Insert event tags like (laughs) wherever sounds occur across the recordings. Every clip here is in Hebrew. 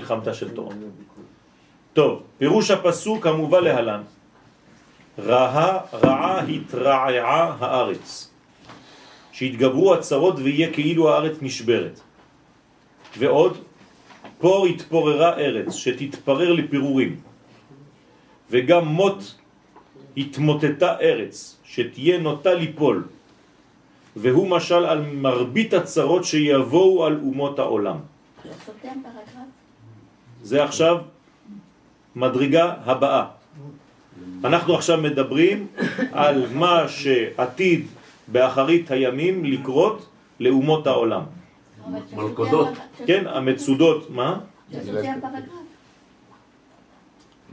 מלחמתה של תורה. טוב, פירוש הפסוק המובא להלן. רעה, רעה התרעעה הארץ. שהתגברו הצרות ויהיה כאילו הארץ נשברת. ועוד פור התפוררה ארץ שתתפרר לפירורים. וגם מות התמוטטה ארץ שתהיה נוטה ליפול. והוא משל על מרבית הצרות שיבואו על אומות העולם. זה עכשיו מדרגה הבאה. אנחנו עכשיו מדברים על מה שעתיד באחרית הימים לקרות לאומות העולם. מלכודות. כן, המצודות, מה?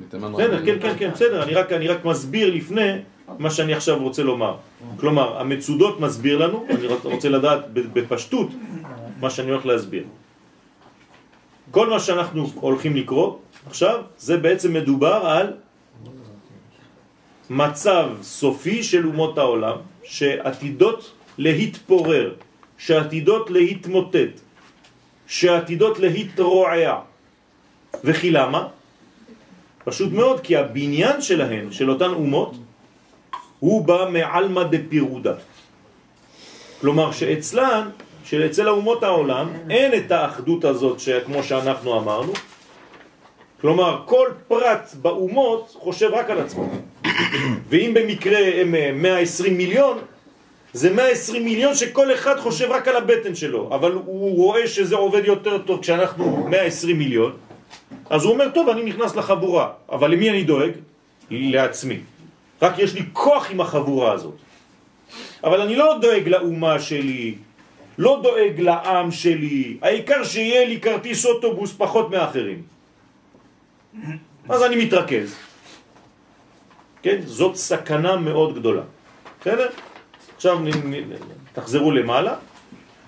בסדר, כן, כן, כן, בסדר, אני רק, אני רק מסביר לפני מה שאני עכשיו רוצה לומר. כלומר, המצודות מסביר לנו, אני רוצה לדעת בפשטות מה שאני הולך להסביר. כל מה שאנחנו הולכים לקרוא עכשיו, זה בעצם מדובר על מצב סופי של אומות העולם, שעתידות להתפורר, שעתידות להתמוטט, שעתידות להתרועע. וכי למה? פשוט מאוד, כי הבניין שלהן, של אותן אומות, הוא בא מעלמא דפירודה. כלומר שאצלן, שאצל האומות העולם, אין את האחדות הזאת כמו שאנחנו אמרנו, כלומר, כל פרט באומות חושב רק על עצמו. ואם במקרה הם 120 מיליון, זה 120 מיליון שכל אחד חושב רק על הבטן שלו, אבל הוא רואה שזה עובד יותר טוב כשאנחנו 120 מיליון, אז הוא אומר, טוב, אני נכנס לחבורה, אבל למי אני דואג? לעצמי. רק יש לי כוח עם החבורה הזאת. אבל אני לא דואג לאומה שלי, לא דואג לעם שלי, העיקר שיהיה לי כרטיס אוטובוס פחות מאחרים. אז אני מתרכז. כן? זאת סכנה מאוד גדולה. בסדר? עכשיו תחזרו למעלה.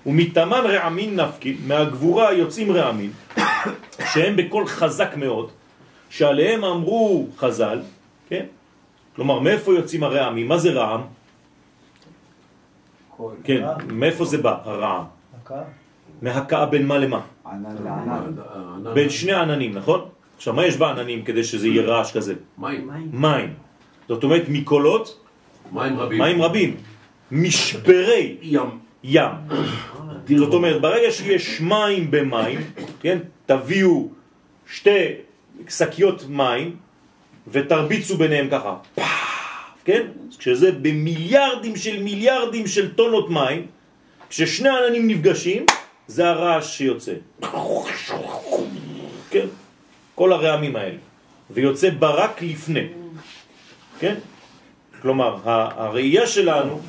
ומתאמן רעמין נפקי, מהגבורה יוצאים רעמין, שהם בכל חזק מאוד, שעליהם אמרו חז"ל, כן? כלומר, מאיפה יוצאים הרעמים? מה זה רעם? כן, מאיפה זה בא, הרעם? מהקאה בין מה למה? בין שני עננים, נכון? עכשיו, מה יש בעננים כדי שזה יהיה רעש כזה? מים. מים. זאת אומרת, מקולות מים רבים. מים רבים. משברי ים. ים. זאת אומרת, ברגע שיש מים במים, כן, תביאו שתי שקיות מים ותרביצו ביניהם ככה, כן? כשזה במיליארדים של מיליארדים של טונות מים, כששני עננים נפגשים, זה הרעש שיוצא. כן? כל הרעמים האלה. ויוצא ברק לפני. כן? כלומר, הראייה שלנו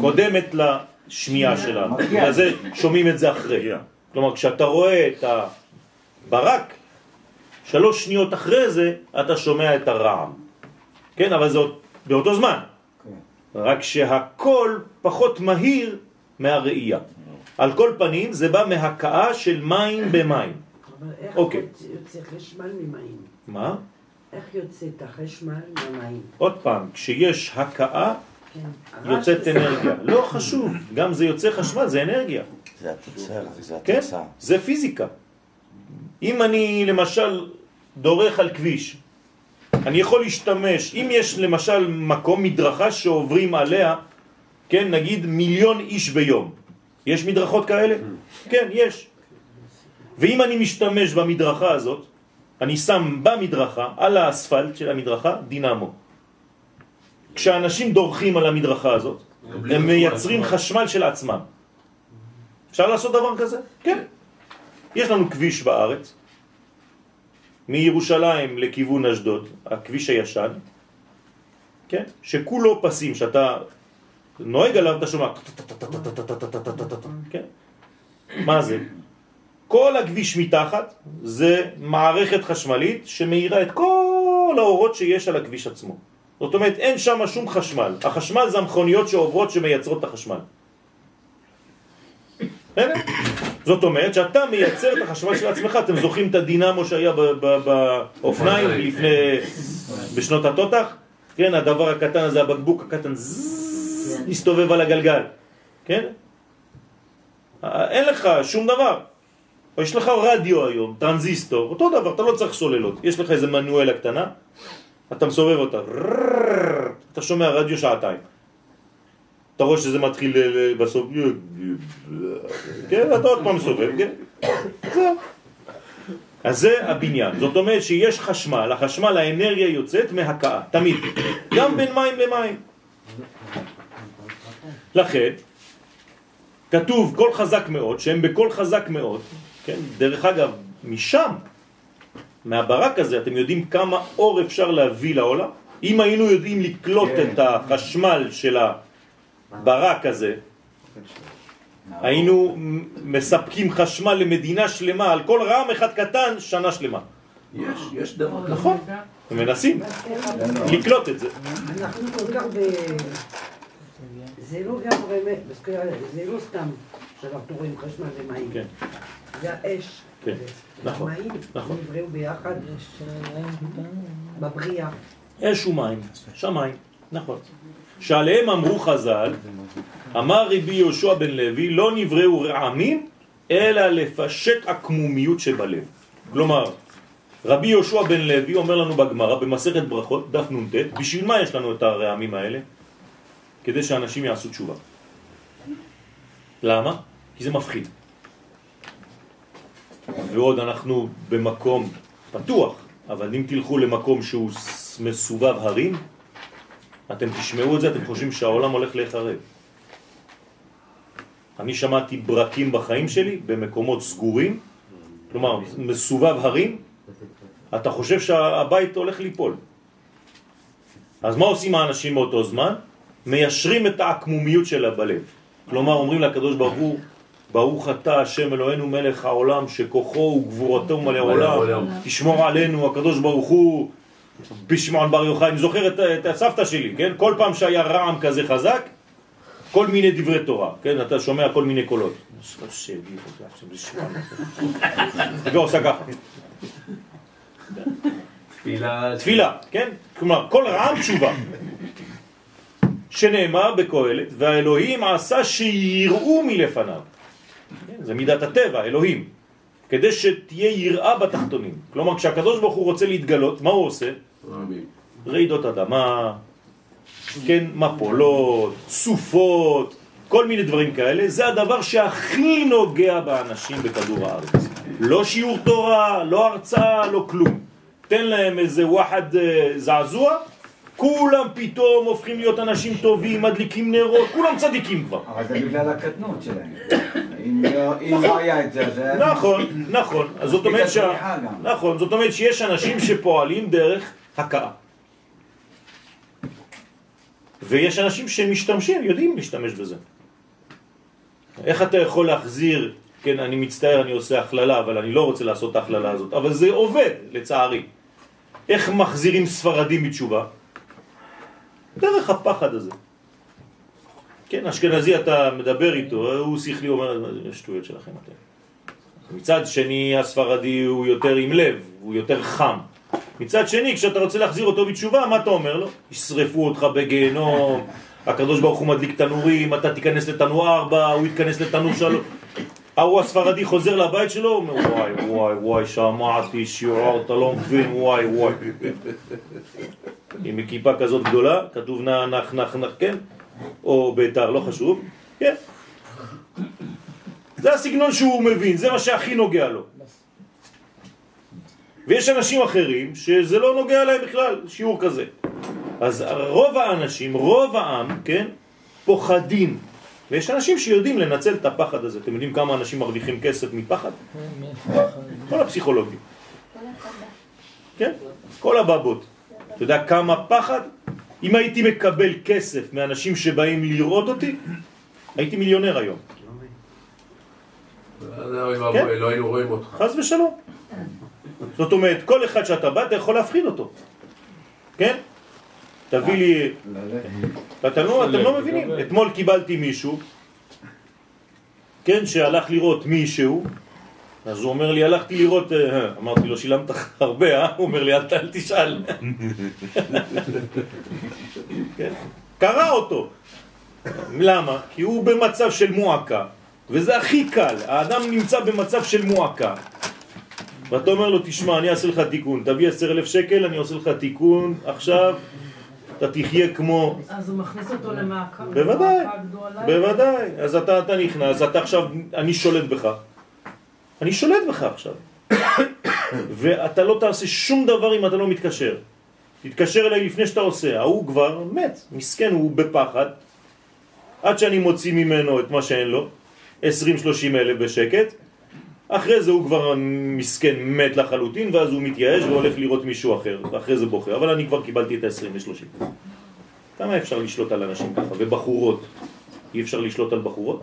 קודמת לשמיעה שלנו. בגלל זה שומעים את זה אחרי. כלומר, כשאתה רואה את הברק, שלוש שניות אחרי זה אתה שומע את הרעם. כן, אבל זה באותו זמן. רק שהכל פחות מהיר מהראייה. על כל פנים זה בא מהקאה של מים במים. אבל איך אוקיי. יוצא חשמל ממים? מה? איך יוצא את החשמל ממים? עוד פעם, כשיש הקאה כן. יוצאת אנרגיה. לא חשוב, גם זה יוצא חשמל, זה אנרגיה. זה התוצר, זה כן? התוצאה. זה פיזיקה. אם אני למשל דורך על כביש, אני יכול להשתמש, אם יש למשל מקום, מדרכה שעוברים עליה, כן, נגיד מיליון איש ביום. יש מדרכות כאלה? כן, יש. ואם אני משתמש במדרכה הזאת, אני שם במדרכה, על האספלט של המדרכה, דינמו. כשאנשים דורכים על המדרכה הזאת, הם מייצרים חשמל של עצמם. אפשר לעשות דבר כזה? כן. יש לנו כביש בארץ, מירושלים לכיוון אשדוד, הכביש הישן, כן? שכולו פסים, שאתה נוהג עליו, אתה שומע, כן? מה זה? כל הכביש מתחת זה מערכת חשמלית שמאירה את כל האורות שיש על הכביש עצמו. זאת אומרת, אין שם שום חשמל. החשמל זה המכוניות שעוברות שמייצרות את החשמל. בסדר? זאת אומרת שאתה מייצר את החשמל של עצמך, אתם זוכרים את הדינמו שהיה באופניים לפני, בשנות התותח? כן, הדבר הקטן הזה, הבקבוק הקטן, זזז, מסתובב על הגלגל, כן? אין לך שום דבר. או יש לך רדיו היום, טרנזיסטור, אותו דבר, אתה לא צריך סוללות. יש לך איזה מנואלה קטנה, אתה מסובב אותה, אתה שומע רדיו שעתיים. אתה רואה שזה מתחיל בסוף, כן, אתה עוד פעם מסובב, כן? זהו. אז זה הבניין. זאת אומרת שיש חשמל, החשמל, האנרגיה יוצאת מהקאה, תמיד. גם בין מים למים. לכן, כתוב קול חזק מאוד, שהם בקול חזק מאוד, כן? דרך אגב, משם, מהברק הזה, אתם יודעים כמה אור אפשר להביא לעולם? אם היינו יודעים לקלוט כן. את החשמל של הברק הזה, היינו מספקים חשמל למדינה שלמה, על כל רעם אחד קטן, שנה שלמה. יש, יש דבר כזה. נכון, הם מנסים לקלוט את זה. אנחנו כל כך ב... זה לא גם באמת, זה לא סתם שאנחנו רואים חשמל ומים. כן. זה האש. כן, נכון, המים נכון. נבראו ביחד בבריאה. אש ומים, שמיים, נכון. שעליהם אמרו חז"ל, אמר רבי יהושע בן לוי, לא נבראו רעמים, אלא לפשט עקמומיות שבלב. כלומר, רבי יהושע בן לוי אומר לנו בגמרא, במסכת ברכות, דף נ"ט, בשביל מה יש לנו את הרעמים האלה? כדי שאנשים יעשו תשובה. למה? כי זה מפחיד. ועוד אנחנו במקום פתוח, אבל אם תלכו למקום שהוא מסובב הרים, אתם תשמעו את זה, אתם חושבים שהעולם הולך להיחרב. אני שמעתי ברקים בחיים שלי במקומות סגורים, כלומר מסובב הרים, אתה חושב שהבית הולך ליפול. אז מה עושים האנשים באותו זמן? מיישרים את העקמומיות שלה בלב. כלומר אומרים לקדוש ברוך הוא, ברוך אתה השם אלוהינו מלך העולם שכוחו וגבורתו מלא העולם. תשמור עלינו הקדוש ברוך הוא בשמעון בר יוחאי, אני זוכר את, את הסבתא שלי, כן? כל פעם שהיה רעם כזה חזק, כל מיני דברי תורה, כן? אתה שומע כל מיני קולות. (laughs) ועושה ככה. תפילה. תפילה, כן? כלומר, כל רעם תשובה. שנאמר בקהלת, והאלוהים עשה שיראו מלפניו. כן, זה מידת הטבע, אלוהים. כדי שתהיה יראה בתחתונים. כלומר, כשהקדוש ברוך הוא רוצה להתגלות, מה הוא עושה? רעידות אדמה, כן, מפולות, סופות, כל מיני דברים כאלה, זה הדבר שהכי נוגע באנשים בכדור הארץ. לא שיעור תורה, לא הרצאה, לא כלום. תן להם איזה וואחד אה, זעזוע, כולם פתאום הופכים להיות אנשים טובים, מדליקים נרות, כולם צדיקים כבר. אבל זה בגלל הקטנות שלהם. אם לא- לא היה את זה, אז היה... נכון, נכון. זאת אומרת שה... נכון, זאת אומרת שיש אנשים שפועלים דרך הכאה. ויש אנשים שמשתמשים, יודעים להשתמש בזה. איך אתה יכול להחזיר, כן, אני מצטער, אני עושה הכללה, אבל אני לא רוצה לעשות את ההכללה הזאת, אבל זה עובד, לצערי. איך מחזירים ספרדים בתשובה? דרך הפחד הזה. כן, אשכנזי אתה מדבר איתו, הוא שכלי, אומר, שטויות שלכם אתם. מצד שני הספרדי הוא יותר עם לב, הוא יותר חם. מצד שני, כשאתה רוצה להחזיר אותו בתשובה, מה אתה אומר לו? ישרפו אותך בגיהנום, (laughs) הקדוש ברוך הוא מדליק תנורים, אתה תיכנס לתנור ארבע, הוא יתכנס לתנור שלו. ההוא הספרדי חוזר לבית שלו, הוא אומר וואי וואי וואי שמעתי שיעור, אתה לא מבין, וואי וואי. עם כיפה כזאת גדולה, כתוב נח נח נח נח, כן? או ביתר, לא חשוב, כן? זה הסגנון שהוא מבין, זה מה שהכי נוגע לו. ויש אנשים אחרים שזה לא נוגע להם בכלל, שיעור כזה. אז רוב האנשים, רוב העם, כן, פוחדים. ויש אנשים שיודעים לנצל את הפחד הזה. אתם יודעים כמה אנשים מרוויחים כסף מפחד? כל הפסיכולוגים. כן, כל הבבות. אתה יודע כמה פחד? אם הייתי מקבל כסף מאנשים שבאים לראות אותי, הייתי מיליונר היום. אוי כן. ואבוי, לא היינו רואים אותך. חס ושלום. זאת אומרת, כל אחד שאתה בא, אתה יכול להפחיד אותו. כן? תביא לי... אתם לא, אתם לא מבינים. אתמול קיבלתי מישהו, כן, שהלך לראות מישהו, אז הוא אומר לי, הלכתי לראות, אה, (laughs) אמרתי לו, שילמת הרבה, אה? הוא אומר לי, אל תשאל. (laughs) כן? קרא אותו. למה? כי הוא במצב של מועקה. וזה הכי קל, האדם נמצא במצב של מועקה. ואתה אומר לו, תשמע, אני אעשה לך תיקון, תביא עשר אלף שקל, אני עושה לך תיקון, עכשיו אתה תחיה כמו... אז הוא מכניס אותו למעקה בוודאי. בוודאי. אז אתה, אתה נכנס, אתה עכשיו, אני שולט בך. אני שולט בך עכשיו. ואתה לא תעשה שום דבר אם אתה לא מתקשר. תתקשר אליי לפני שאתה עושה, ההוא כבר מת, מסכן, הוא בפחד. עד שאני מוציא ממנו את מה שאין לו, 20-30 אלף בשקט, אחרי זה הוא כבר מסכן מת לחלוטין, ואז הוא מתייאש והולך לראות מישהו אחר, ואחרי זה בוכה, אבל אני כבר קיבלתי את ה-20 ו-30. כמה אפשר לשלוט על אנשים ככה? ובחורות, אי אפשר לשלוט על בחורות?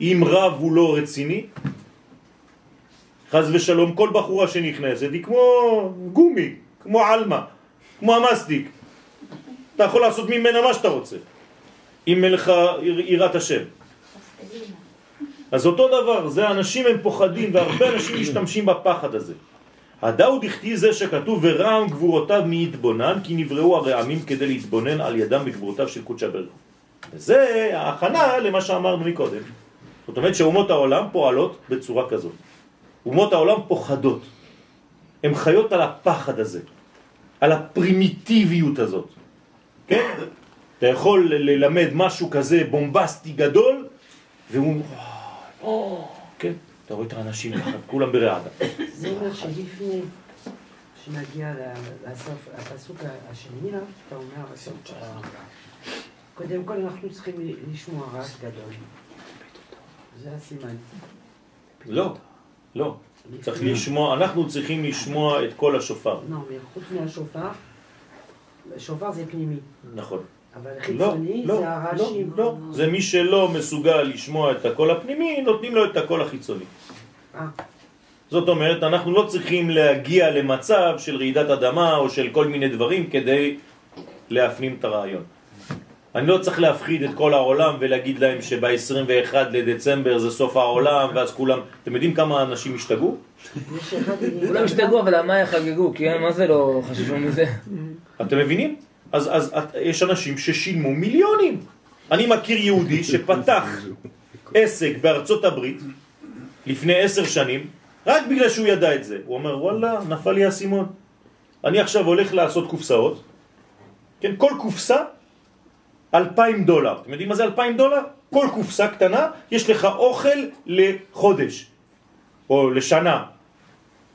אם רב הוא לא רציני, חז ושלום, כל בחורה שנכנסת היא כמו גומי, כמו עלמה, כמו המסטיק. אתה יכול לעשות ממנה מה שאתה רוצה, אם אין לך יראת השם. אז אותו דבר, זה אנשים הם פוחדים, והרבה אנשים משתמשים בפחד הזה. הדאו דכתי זה שכתוב ורעם גבורותיו מי יתבונן, כי נבראו הרעמים כדי להתבונן על ידם בגבורותיו של קודשא בריך. וזה ההכנה למה שאמרנו מקודם. זאת אומרת שאומות העולם פועלות בצורה כזאת. אומות העולם פוחדות. הן חיות על הפחד הזה, על הפרימיטיביות הזאת. כן? אתה יכול ללמד משהו כזה בומבסטי גדול, והוא... כן, אתה רואה את האנשים ככה, כולם ברעדה. זה אומר שלפני שנגיע ל- לסוף, הפסוק השני, שאתה אומר בסוף, ה- קודם כל אנחנו צריכים לשמוע רעש גדול. זה הסימן. לא, לא. צריך לשמוע, אנחנו צריכים לשמוע את כל השופר. לא, חוץ מהשופר, שופר זה פנימי, נכון. אבל לא, חיצוני לא, זה לא, הרעשים. לא. זה מי שלא מסוגל לשמוע את הקול הפנימי, נותנים לו את הקול החיצוני. אה, זאת אומרת, אנחנו לא צריכים להגיע למצב של רעידת אדמה או של כל מיני דברים כדי להפנים את הרעיון. אני לא צריך להפחיד את כל העולם ולהגיד להם שב-21 לדצמבר זה סוף העולם (laughs) ואז כולם... אתם יודעים כמה אנשים השתגעו? כולם השתגעו, אבל על מה יחגגו? כי מה זה לא חששו מזה? (laughs) אתם מבינים? אז, אז את, יש אנשים ששילמו מיליונים. אני מכיר יהודי (laughs) שפתח עסק בארצות הברית לפני עשר שנים, רק בגלל שהוא ידע את זה. הוא אומר, וואלה, נפל לי האסימון. אני עכשיו הולך לעשות קופסאות, כן, כל קופסה, אלפיים דולר. אתם יודעים מה זה אלפיים דולר? כל קופסה קטנה, יש לך אוכל לחודש, או לשנה.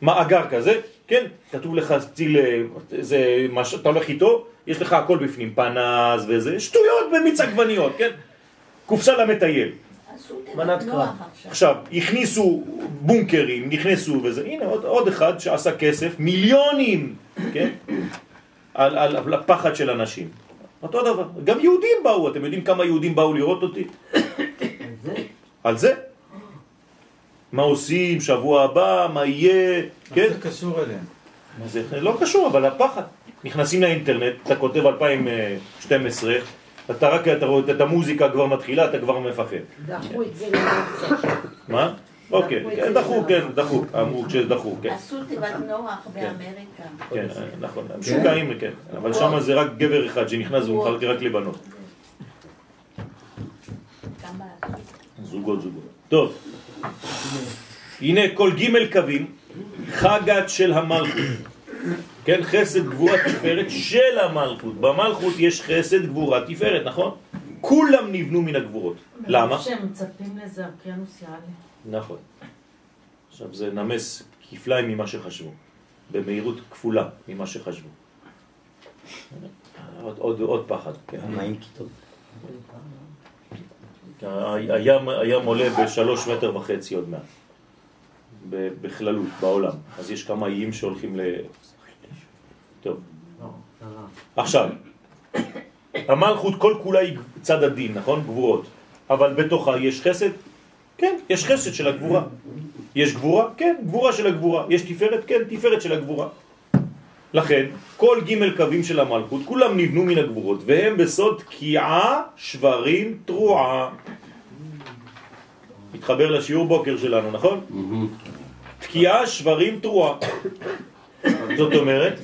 מאגר כזה, כן? כתוב לך ציל, זה מה שאתה הולך איתו, יש לך הכל בפנים, פנס וזה, שטויות במיץ עגבניות, כן? קופסה למטייל. מנת קרב. עכשיו, הכניסו בונקרים, נכנסו וזה, הנה עוד, עוד אחד שעשה כסף, מיליונים, כן? על, על, על הפחד של אנשים. אותו דבר. גם יהודים באו, אתם יודעים כמה יהודים באו לראות אותי? על זה? מה עושים, שבוע הבא, מה יהיה, כן? זה קשור אליהם. זה לא קשור, אבל הפחד. נכנסים לאינטרנט, אתה כותב 2012, אתה רק אתה רואה את המוזיקה כבר מתחילה, אתה כבר מפחד. דחו את זה. מה? אוקיי, כן, דחו, כן, דחו, אמרו שדחו, כן. עשו תיבת נוח באמריקה. כן, נכון, משוגעים, כן, אבל שם זה רק גבר אחד שנכנס והוא מחלק רק לבנות. זוגות, זוגות. טוב, הנה כל ג' קווים, חגת של המלכות. כן, חסד גבורה תפארת של המלכות. במלכות יש חסד גבורה תפארת, נכון? כולם נבנו מן הגבורות. למה? שהם מצפים לזה אוקיינוס יעלה. נכון. עכשיו זה נמס כפליים ממה שחשבו, במהירות כפולה ממה שחשבו. עוד, עוד, עוד פחד. כן. מים כיתות. הים, הים עולה בשלוש מטר וחצי עוד מעט, בכללות, בעולם. אז יש כמה איים שהולכים ל... טוב. עכשיו, המלכות כל כולה היא צד הדין, נכון? גבורות. אבל בתוכה יש חסד? כן, יש חסד של הגבורה. יש גבורה? כן, גבורה של הגבורה. יש תפארת? כן, תפארת של הגבורה. לכן, כל ג' קווים של המלכות, כולם נבנו מן הגבורות, והם בסוד תקיעה, שברים, תרועה. מתחבר לשיעור בוקר שלנו, נכון? תקיעה, שברים, תרועה. זאת אומרת.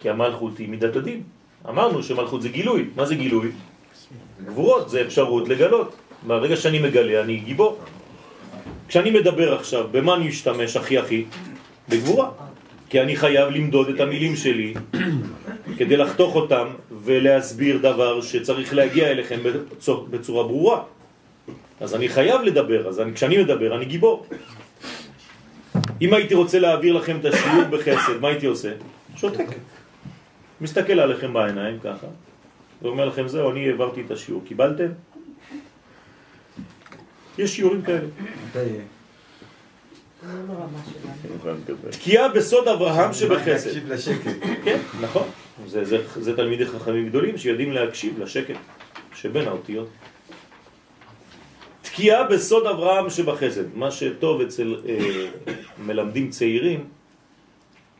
כי המלכות היא מידת הדין. אמרנו שמלכות זה גילוי. מה זה גילוי? גבורות זה אפשרות לגלות. ברגע שאני מגלה, אני גיבור. כשאני מדבר עכשיו, במה אני משתמש הכי הכי? בגבורה. כי אני חייב למדוד את המילים שלי כדי לחתוך אותם ולהסביר דבר שצריך להגיע אליכם בצורה ברורה. אז אני חייב לדבר, אז אני, כשאני מדבר אני גיבור. אם הייתי רוצה להעביר לכם את השיעור בחסד, מה הייתי עושה? שותק. מסתכל עליכם בעיניים ככה, ואומר לכם, זהו, אני העברתי את השיעור. קיבלתם? יש שיעורים כאלה. תקיעה בסוד אברהם שבחסד. להקשיב לשקט. כן, נכון. זה, זה, זה תלמידי חכמים גדולים שיודעים להקשיב לשקט שבין האותיות. תקיעה בסוד אברהם שבחסד. מה שטוב אצל אה, מלמדים צעירים,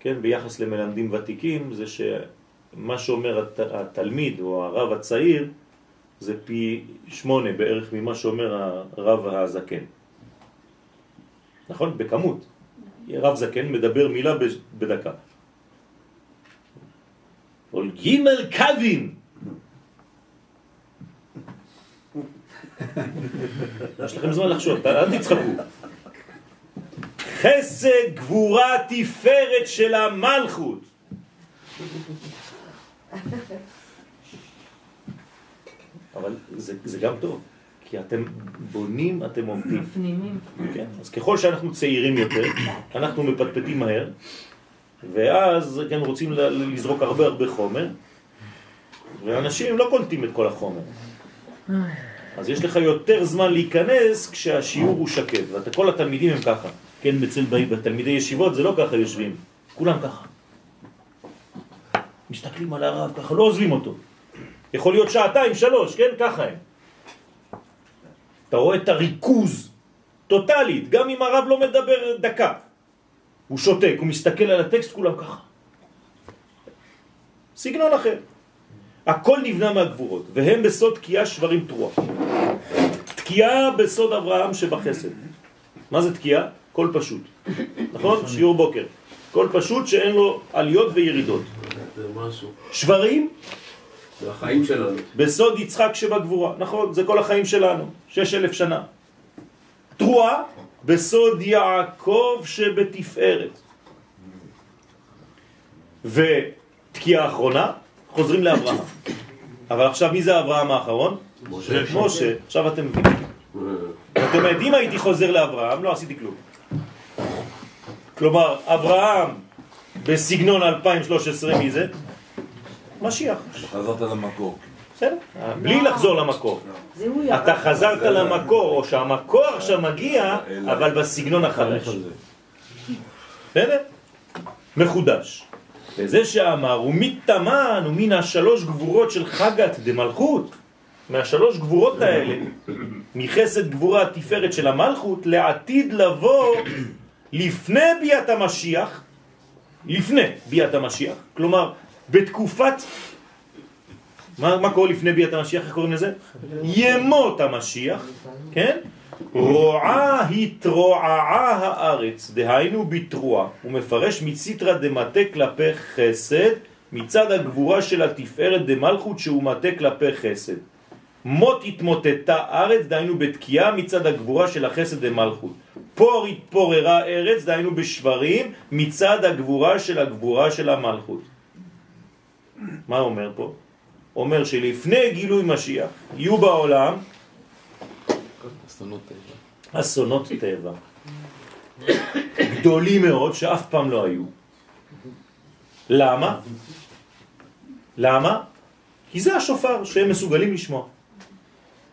כן, ביחס למלמדים ותיקים, זה שמה שאומר הת, התלמיד או הרב הצעיר, זה פי שמונה בערך ממה שאומר הרב הזקן. נכון? בכמות. רב זקן מדבר מילה בדקה. כל גימל קווים. יש לכם זמן לחשוב, אל תצחקו. חסד, גבורה, תפארת של המלכות. אבל זה, זה גם טוב. כי אתם בונים, אתם עומדים. מפנימים. כן, אז ככל שאנחנו צעירים יותר, אנחנו מפטפטים מהר, ואז כן רוצים לזרוק הרבה הרבה חומר, ואנשים לא קולטים את כל החומר. אז יש לך יותר זמן להיכנס כשהשיעור הוא שקט, וכל התלמידים הם ככה. כן, אצל בתלמידי ישיבות זה לא ככה יושבים, כולם ככה. מסתכלים על הרב ככה, לא עוזבים אותו. יכול להיות שעתיים, שלוש, כן, ככה הם. אתה רואה את הריכוז טוטלית, גם אם הרב לא מדבר דקה. הוא שותק, הוא מסתכל על הטקסט, כולם ככה. סגנון אחר. הכל נבנה מהגבורות, והם בסוד תקיעה שברים תרועה. תקיעה בסוד אברהם שבחסד. מה זה תקיעה? כל פשוט. נכון? שיעור בוקר. כל פשוט שאין לו עליות וירידות. שברים זה החיים שלנו. בסוד יצחק שבגבורה, נכון, זה כל החיים שלנו, שש אלף שנה. תרועה בסוד יעקב שבתפארת. ותקיעה אחרונה, חוזרים לאברהם. אבל עכשיו מי זה אברהם האחרון? משה. משה. עכשיו אתם מבינים. זאת אומרת, אם הייתי חוזר לאברהם, לא עשיתי כלום. כלומר, אברהם בסגנון 2013, מי זה? משיח. חזרת למקור. בסדר, בלי לחזור למקור. אתה חזרת למקור, או שהמקור עכשיו מגיע, אבל בסגנון החדש. בסדר? מחודש. וזה שאמר, הוא מתאמן, הוא מן השלוש גבורות של חגת דמלכות, מהשלוש גבורות האלה, מחסד גבורה התפארת של המלכות, לעתיד לבוא לפני ביאת המשיח, לפני ביאת המשיח, כלומר בתקופת, מה, מה קורה לפני ביאת המשיח, איך קוראים לזה? ימות המשיח, כן? רועה התרועעה הארץ, דהיינו בתרועה, הוא מפרש מציטרא דמטה כלפי חסד, מצד הגבורה של התפארת דמלכות שהוא מטה כלפי חסד. מות התמוטטה ארץ, דהיינו בתקיעה מצד הגבורה של החסד דמלכות. פור התפוררה ארץ, דהיינו בשברים, מצד הגבורה של הגבורה של המלכות. מה אומר פה? אומר שלפני גילוי משיח יהיו בעולם אסונות טבע. אסונות טבע גדולים מאוד שאף פעם לא היו. למה? למה? כי זה השופר שהם מסוגלים לשמוע.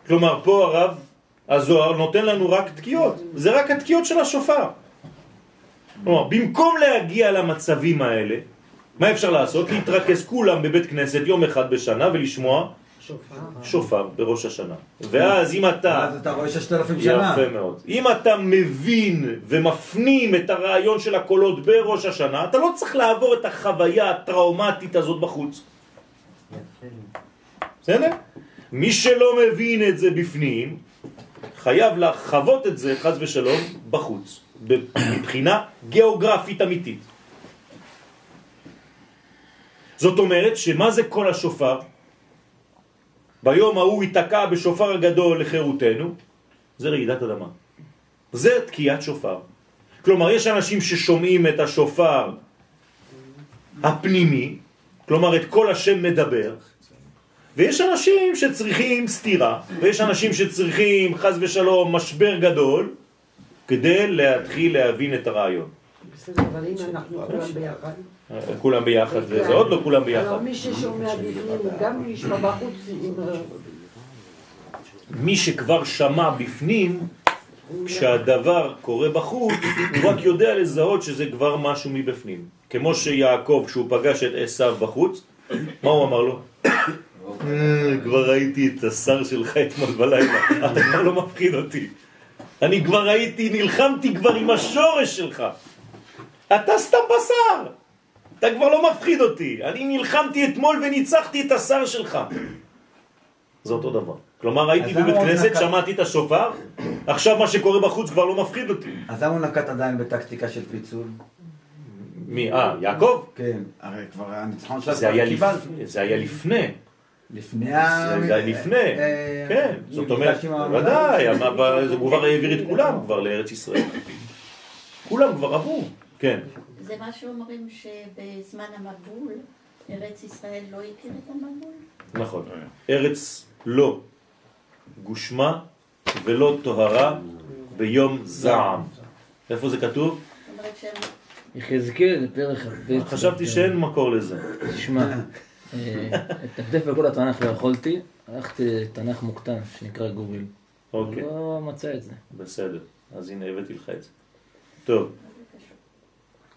כלומר, פה הרב הזוהר נותן לנו רק תקיעות, זה רק התקיעות של השופר. כלומר, במקום להגיע למצבים האלה, מה אפשר לעשות? להתרכז כולם בבית כנסת יום אחד בשנה ולשמוע שופר. שופר בראש השנה. ואז אם אתה... אז אתה רואה ששת אלפים שנה. יפה מאוד. אם אתה מבין ומפנים את הרעיון של הקולות בראש השנה, אתה לא צריך לעבור את החוויה הטראומטית הזאת בחוץ. בסדר? מי שלא מבין את זה בפנים, חייב לחוות את זה, חז ושלום, בחוץ, מבחינה גיאוגרפית אמיתית. זאת אומרת שמה זה כל השופר? ביום ההוא ייתקע בשופר גדול לחירותנו, זה רעידת אדמה. זה תקיעת שופר. כלומר, יש אנשים ששומעים את השופר הפנימי, כלומר את כל השם מדבר, ויש אנשים שצריכים סתירה, ויש אנשים שצריכים חז ושלום משבר גדול, כדי להתחיל להבין את הרעיון. בסדר, אבל אם אנחנו כולם ביחד... כולם ביחד, זה עוד לא כולם ביחד. מי ששומע בפנים גם ישמע בחוץ עם... מי שכבר שמע בפנים, כשהדבר קורה בחוץ, הוא רק יודע לזהות שזה כבר משהו מבפנים. כמו שיעקב, כשהוא פגש את עשיו בחוץ, מה הוא אמר לו? "אה, כבר ראיתי את השר שלך אתמול בלילה, אתה כבר לא מפחיד אותי. אני כבר ראיתי, נלחמתי כבר עם השורש שלך. אתה סתם בשר. אתה כבר לא מפחיד אותי. אני נלחמתי אתמול וניצחתי את השר שלך. זה אותו דבר. כלומר, הייתי בבית כנסת, נקט- שמעתי את השופר, עכשיו מה שקורה בחוץ כבר לא מפחיד אותי. אז למה הוא נקט עדיין בטקטיקה של פיצול? מי? אה, יעקב? כן, הרי כבר הניצחון שלך זה היה, כבר לפ... קיבלת. זה היה לפני. לפני ה... זה היה לפני. אה, כן, זאת אומרת. ודאי, אבל- אבל זה הוא כבר העביר את כולם כבר לארץ ישראל. כולם כבר עברו, כן. זה מה שאומרים שבזמן המבול, ארץ ישראל לא הכיר את המבול? נכון. ארץ לא גושמה ולא טהרה ביום זעם. איפה זה כתוב? יחזקאל, פרק כ"ב. חשבתי שאין מקור לזה. תשמע, אה, לתקדף בכל התנ"ך לא יכולתי, הלכתי לתנ"ך מוקטן שנקרא גוגל. אוקיי, לא מצא את זה. בסדר. אז הנה הבאתי לך את זה. טוב.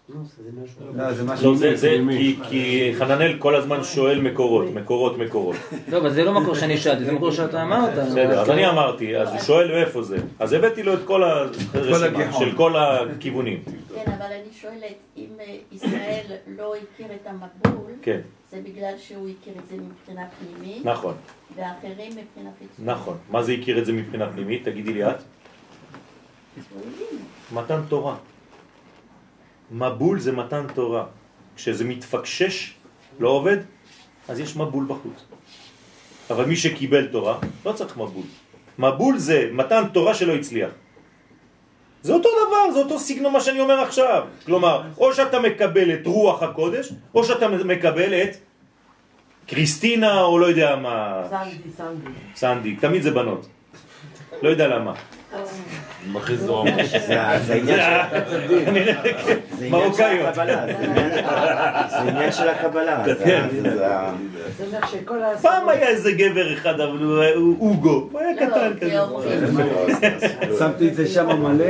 לא, זה משהו... לא, זה משהו... לא, זה, כי, כי חננאל כל הזמן שואל מקורות, מקורות, מקורות. לא, אבל זה לא מקור שאני שאלתי, זה מקור שאתה אמרת. בסדר, אז אני אמרתי, אז הוא שואל מאיפה זה. אז הבאתי לו את כל הרשימה. של כל הכיוונים. כן, אבל אני שואלת, אם אה, ישראל לא הכיר את המבול, כן, זה בגלל שהוא הכיר את זה מבחינה פנימית, נכון, ואחרים מבחינה חיצונית. נכון. מה זה הכיר את זה מבחינה פנימית? תגידי לי את. מתן תורה. מבול זה מתן תורה. כשזה מתפקשש, לא עובד, אז יש מבול בחוץ. אבל מי שקיבל תורה, לא צריך מבול. מבול זה מתן תורה שלא הצליח. זה אותו דבר, זה אותו סגנון מה שאני אומר עכשיו. כלומר, או שאתה מקבל את רוח הקודש, או שאתה מקבל את קריסטינה, או לא יודע מה, סנדי, סנדי. סנדי, תמיד זה בנות. לא יודע למה. מכריז זה העניין של- כנראה, כן, זה עניין של מרוקאיות. הקבלה, זה עניין- של הקבלה. כן. פעם היה איזה גבר אחד, אבל הוא אוגו, הוא היה לא, קטן כי כזה. שמתי את זה שם מלא,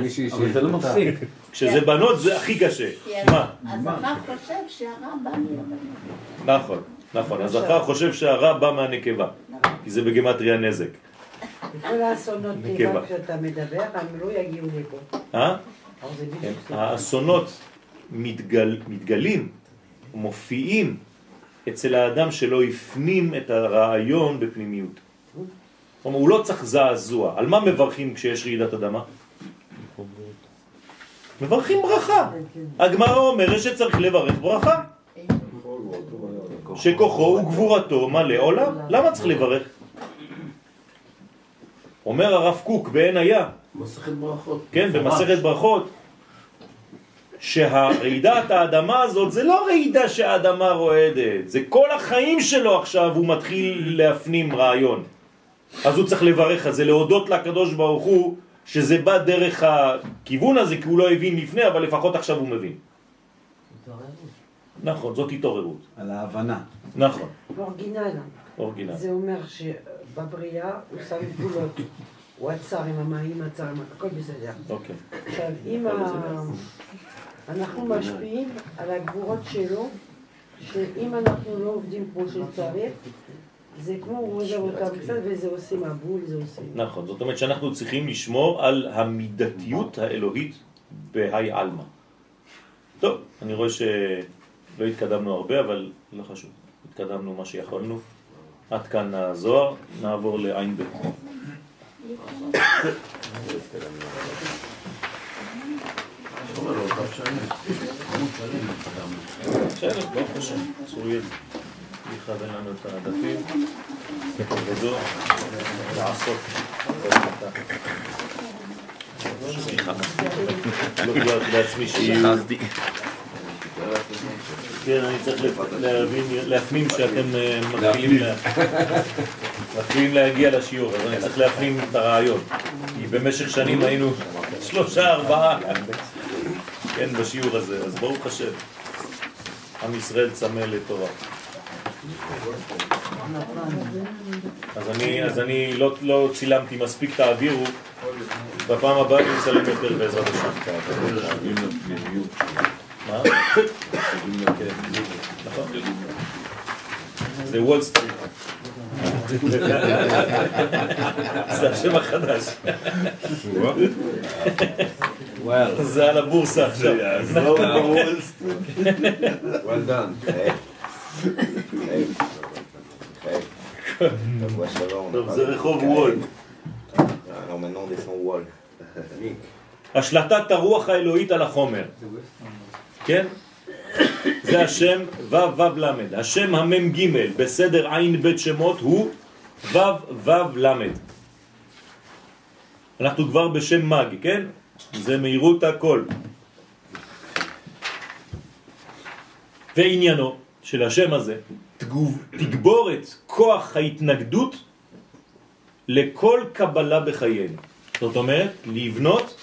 מישהי אבל זה לא מפסיק. כשזה בנות זה הכי קשה. מה? הזכר חושב שהרע בא מהבנים. נכון, נכון. הזכר חושב שהרע בא מהנקבה, כי זה בגמטריה נזק. כל האסונות כשאתה מדבר, הם לא יגיעו לפה. כן. האסונות מתגל, מתגלים, מופיעים אצל האדם שלא הפנים את הרעיון בפנימיות. כלומר, הוא לא צריך זעזוע. על מה מברכים כשיש רעידת אדמה? מברכים ברכה. הגמרא אומרת שצריך לברך ברכה. שכוחו וגבורתו מלא עולם. למה צריך לברך? אומר הרב קוק בעין היה, מסכת ברכות. כן, במסכת ברכות, שהרעידת האדמה הזאת זה לא רעידה שהאדמה רועדת, זה כל החיים שלו עכשיו הוא מתחיל להפנים רעיון. אז הוא צריך לברך על זה, להודות לקדוש ברוך הוא שזה בא דרך הכיוון הזה, כי הוא לא הבין לפני, אבל לפחות עכשיו הוא מבין. נכון, זאת התעוררות. על ההבנה. נכון, אורגינל. אורגינל. זה אומר שבבריאה הוא שם גבולות. הוא עצר עם המים, עצר עם הכל בסדר. אוקיי. עכשיו, אם ה... אנחנו משפיעים על הגבורות שלו, שאם אנחנו לא עובדים כמו שצריך, זה כמו הוא עוזר אותם קצת וזה עושה מבול, זה עושה... נכון, זאת אומרת שאנחנו צריכים לשמור על המידתיות האלוהית בהי עלמא. טוב, אני רואה שלא התקדמנו הרבה, אבל לא חשוב. התקדמנו מה שיכולנו. עד כאן הזוהר, נעבור לעין ב'. בסדר, ברוך השם, צוריאל. לכוון לנו את הדפים. וזו לעשות. סליחה. לא להיות לעצמי שיהיו... כן, אני צריך להבין, להפנים שאתם אה, מתחילים לה- מתחילים להגיע לשיעור, אז אני צריך להפנים את הרעיון. כי במשך שנים היינו שלושה, ארבעה, כן, בשיעור הזה, אז ברוך השם. עם ישראל צמא לתורה. אז אני, אז אני לא, לא צילמתי מספיק, תעבירו, בפעם הבאה אני אצלם יותר בעזרת השם. מה? נכון. זה וול סטריט. זה השם החדש. זה על הבורסה עכשיו. well done. שבוע שלום. טוב, זה רחוב וול. (laughs) השלטת הרוח האלוהית על החומר. כן? זה השם ו' ו' ל'. השם המם ג' בסדר עין בית שמות הוא ו' ו' ל'. אנחנו כבר בשם מג, כן? זה מהירות הכל. ועניינו של השם הזה, תגוב, תגבור את כוח ההתנגדות לכל קבלה בחיינו. זאת אומרת, לבנות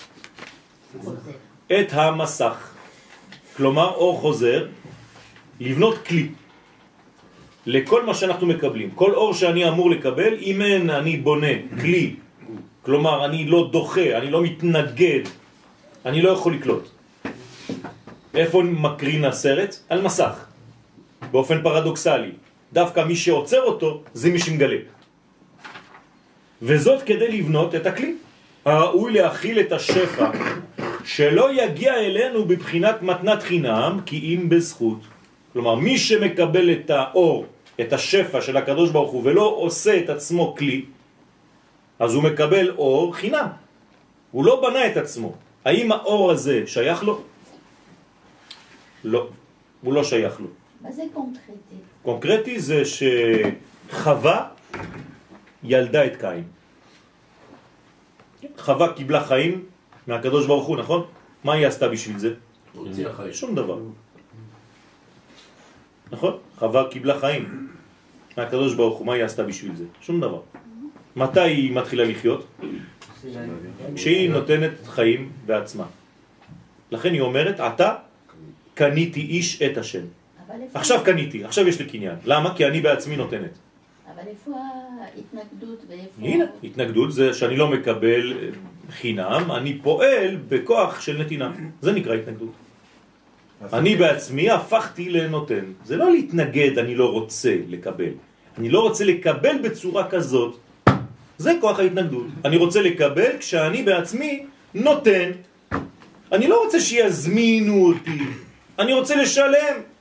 את המסך. כלומר, אור חוזר, לבנות כלי לכל מה שאנחנו מקבלים. כל אור שאני אמור לקבל, אם אין אני בונה כלי, כלומר, אני לא דוחה, אני לא מתנגד, אני לא יכול לקלוט. איפה מקרין הסרט? על מסך, באופן פרדוקסלי. דווקא מי שעוצר אותו זה מי שמגלה. וזאת כדי לבנות את הכלי. הראוי להכיל את השפע שלא יגיע אלינו בבחינת מתנת חינם כי אם בזכות. כלומר, מי שמקבל את האור, את השפע של הקדוש ברוך הוא ולא עושה את עצמו כלי, אז הוא מקבל אור חינם. הוא לא בנה את עצמו. האם האור הזה שייך לו? לא, הוא לא שייך לו. מה זה קונקרטי? קונקרטי זה שחווה ילדה את קין. חווה קיבלה חיים מהקדוש ברוך הוא, נכון? מה היא עשתה בשביל זה? הוציאה חיים. שום דבר. נכון? חווה קיבלה חיים מהקדוש ברוך הוא, מה היא עשתה בשביל זה? שום דבר. מתי היא מתחילה לחיות? כשהיא נותנת חיים בעצמה. לכן היא אומרת, אתה קניתי איש את השם. עכשיו קניתי, עכשיו יש לי קניין. למה? כי אני בעצמי נותנת. אבל איפה ההתנגדות ואיפה... הנה, התנגדות זה שאני לא מקבל חינם, אני פועל בכוח של נתינה. זה נקרא התנגדות. אני בעצמי הפכתי לנותן. זה לא להתנגד, אני לא רוצה לקבל. אני לא רוצה לקבל בצורה כזאת. זה כוח ההתנגדות. אני רוצה לקבל כשאני בעצמי נותן. אני לא רוצה שיזמינו אותי. אני רוצה לשלם.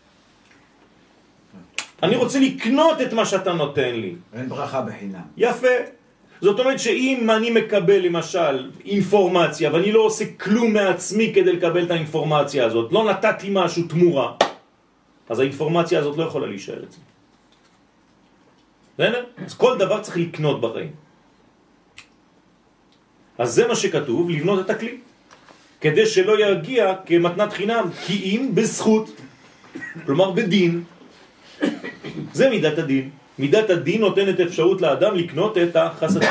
אני רוצה לקנות את מה שאתה נותן לי. אין ברכה בחינם. יפה. זאת אומרת שאם אני מקבל למשל אינפורמציה ואני לא עושה כלום מעצמי כדי לקבל את האינפורמציה הזאת, לא נתתי משהו תמורה, אז האינפורמציה הזאת לא יכולה להישאר אצלי. בסדר? אז כל דבר צריך לקנות בחיים. אז זה מה שכתוב, לבנות את הכלי. כדי שלא יגיע כמתנת חינם, כי אם בזכות, כלומר בדין. זה מידת הדין. מידת הדין נותנת אפשרות לאדם לקנות את החסדים.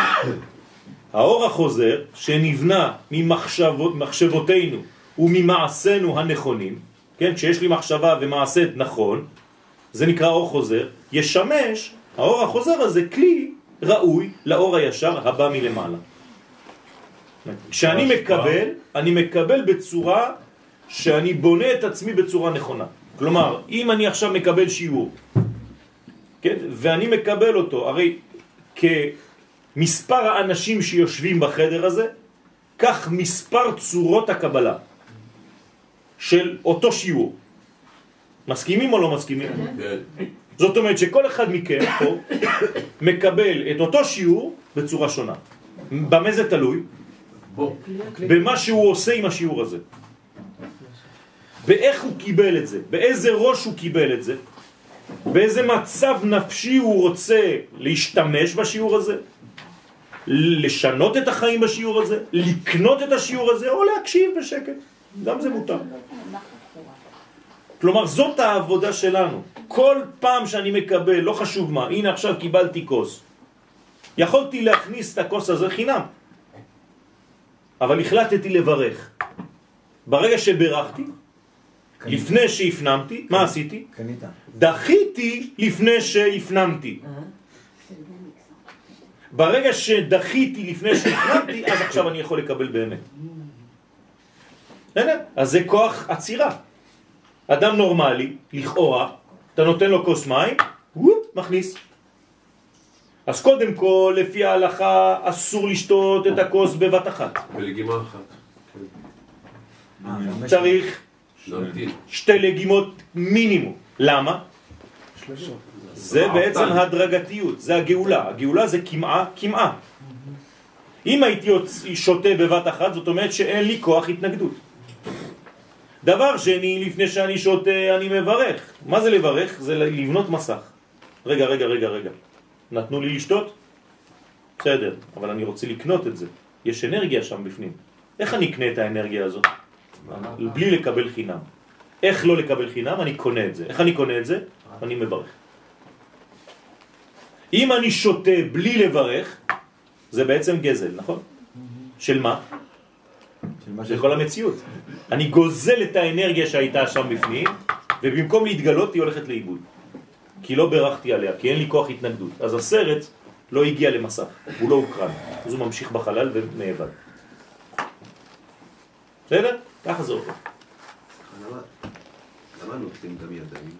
האור החוזר שנבנה ממחשבות, מחשבותינו וממעשינו הנכונים, כן, כשיש לי מחשבה ומעשה נכון, זה נקרא אור חוזר, ישמש, האור החוזר הזה, כלי ראוי לאור הישר הבא מלמעלה. כשאני מקבל, אני מקבל בצורה שאני בונה את עצמי בצורה נכונה. כלומר, אם אני עכשיו מקבל שיעור, כן, ואני מקבל אותו, הרי כמספר האנשים שיושבים בחדר הזה, כך מספר צורות הקבלה של אותו שיעור. מסכימים או לא מסכימים? כן. זאת אומרת שכל אחד מכם פה מקבל את אותו שיעור בצורה שונה. במה זה תלוי? במה שהוא עושה עם השיעור הזה. באיך הוא קיבל את זה, באיזה ראש הוא קיבל את זה. באיזה מצב נפשי הוא רוצה להשתמש בשיעור הזה, לשנות את החיים בשיעור הזה, לקנות את השיעור הזה, או להקשיב בשקט. גם זה מותר. כלומר, זאת העבודה שלנו. כל פעם שאני מקבל, לא חשוב מה, הנה עכשיו קיבלתי כוס. יכולתי להכניס את הכוס הזה חינם, אבל החלטתי לברך. ברגע שברכתי, לפני שהפנמתי, מה עשיתי? קנית. דחיתי לפני שהפנמתי. ברגע שדחיתי לפני שהפנמתי, אז עכשיו אני יכול לקבל באמת. בסדר? אז זה כוח עצירה. אדם נורמלי, לכאורה, אתה נותן לו כוס מים, וופ, מכניס. אז קודם כל, לפי ההלכה, אסור לשתות את הכוס בבת אחת. בלגימה אחת. אה, צריך. שתי לגימות מינימום. למה? זה בעצם הדרגתיות, זה הגאולה. הגאולה זה כמעה, כמעה. אם הייתי שותה בבת אחת, זאת אומרת שאין לי כוח התנגדות. דבר שני, לפני שאני שותה, אני מברך. מה זה לברך? זה לבנות מסך. רגע, רגע, רגע, רגע. נתנו לי לשתות? בסדר, אבל אני רוצה לקנות את זה. יש אנרגיה שם בפנים. איך אני אקנה את האנרגיה הזאת? בלי לקבל חינם. איך לא לקבל חינם? אני קונה את זה. איך אני קונה את זה? אני מברך. אם אני שותה בלי לברך, זה בעצם גזל, נכון? של מה? של מה כל המציאות. אני גוזל את האנרגיה שהייתה שם בפנים, ובמקום להתגלות היא הולכת לאיבוד. כי לא ברכתי עליה, כי אין לי כוח התנגדות. אז הסרט לא הגיע למסך, הוא לא הוקרן. אז הוא ממשיך בחלל ונאבד. בסדר? ככה זה עובד. למה נוטלים גם ידיים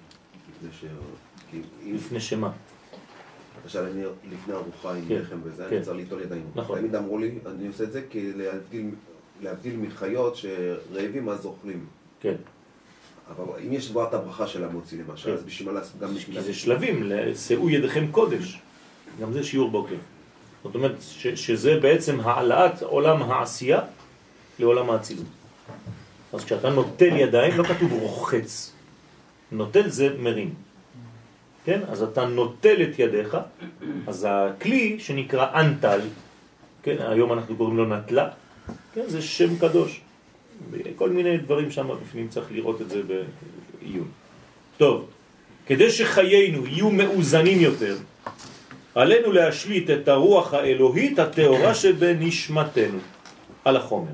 לפני שמה? למשל אני לפני ארוחה עם כן, לחם וזה, כן. אני צריך ליטול ידיים. נכון. תמיד אמרו לי, אני עושה את זה כי להבדיל, מחיות שרעבים אז אוכלים. כן. אבל אם יש תבואת הברכה של המוציא למשל, כן. אז בשביל מה לעשות גם כי זה שלבים, שאו ידיכם קודש. גם זה שיעור בוקר. זאת אומרת שזה בעצם העלאת עולם העשייה לעולם האצילות. אז כשאתה נוטל ידיים, לא כתוב רוחץ. נוטל זה מרים. כן? אז אתה נוטל את ידיך, אז הכלי שנקרא אנטל, כן? היום אנחנו קוראים לו נטלה, כן? זה שם קדוש. כל מיני דברים שם בפנים, צריך לראות את זה בעיון. טוב, כדי שחיינו יהיו מאוזנים יותר, עלינו להשליט את הרוח האלוהית הטהורה שבנשמתנו על החומר.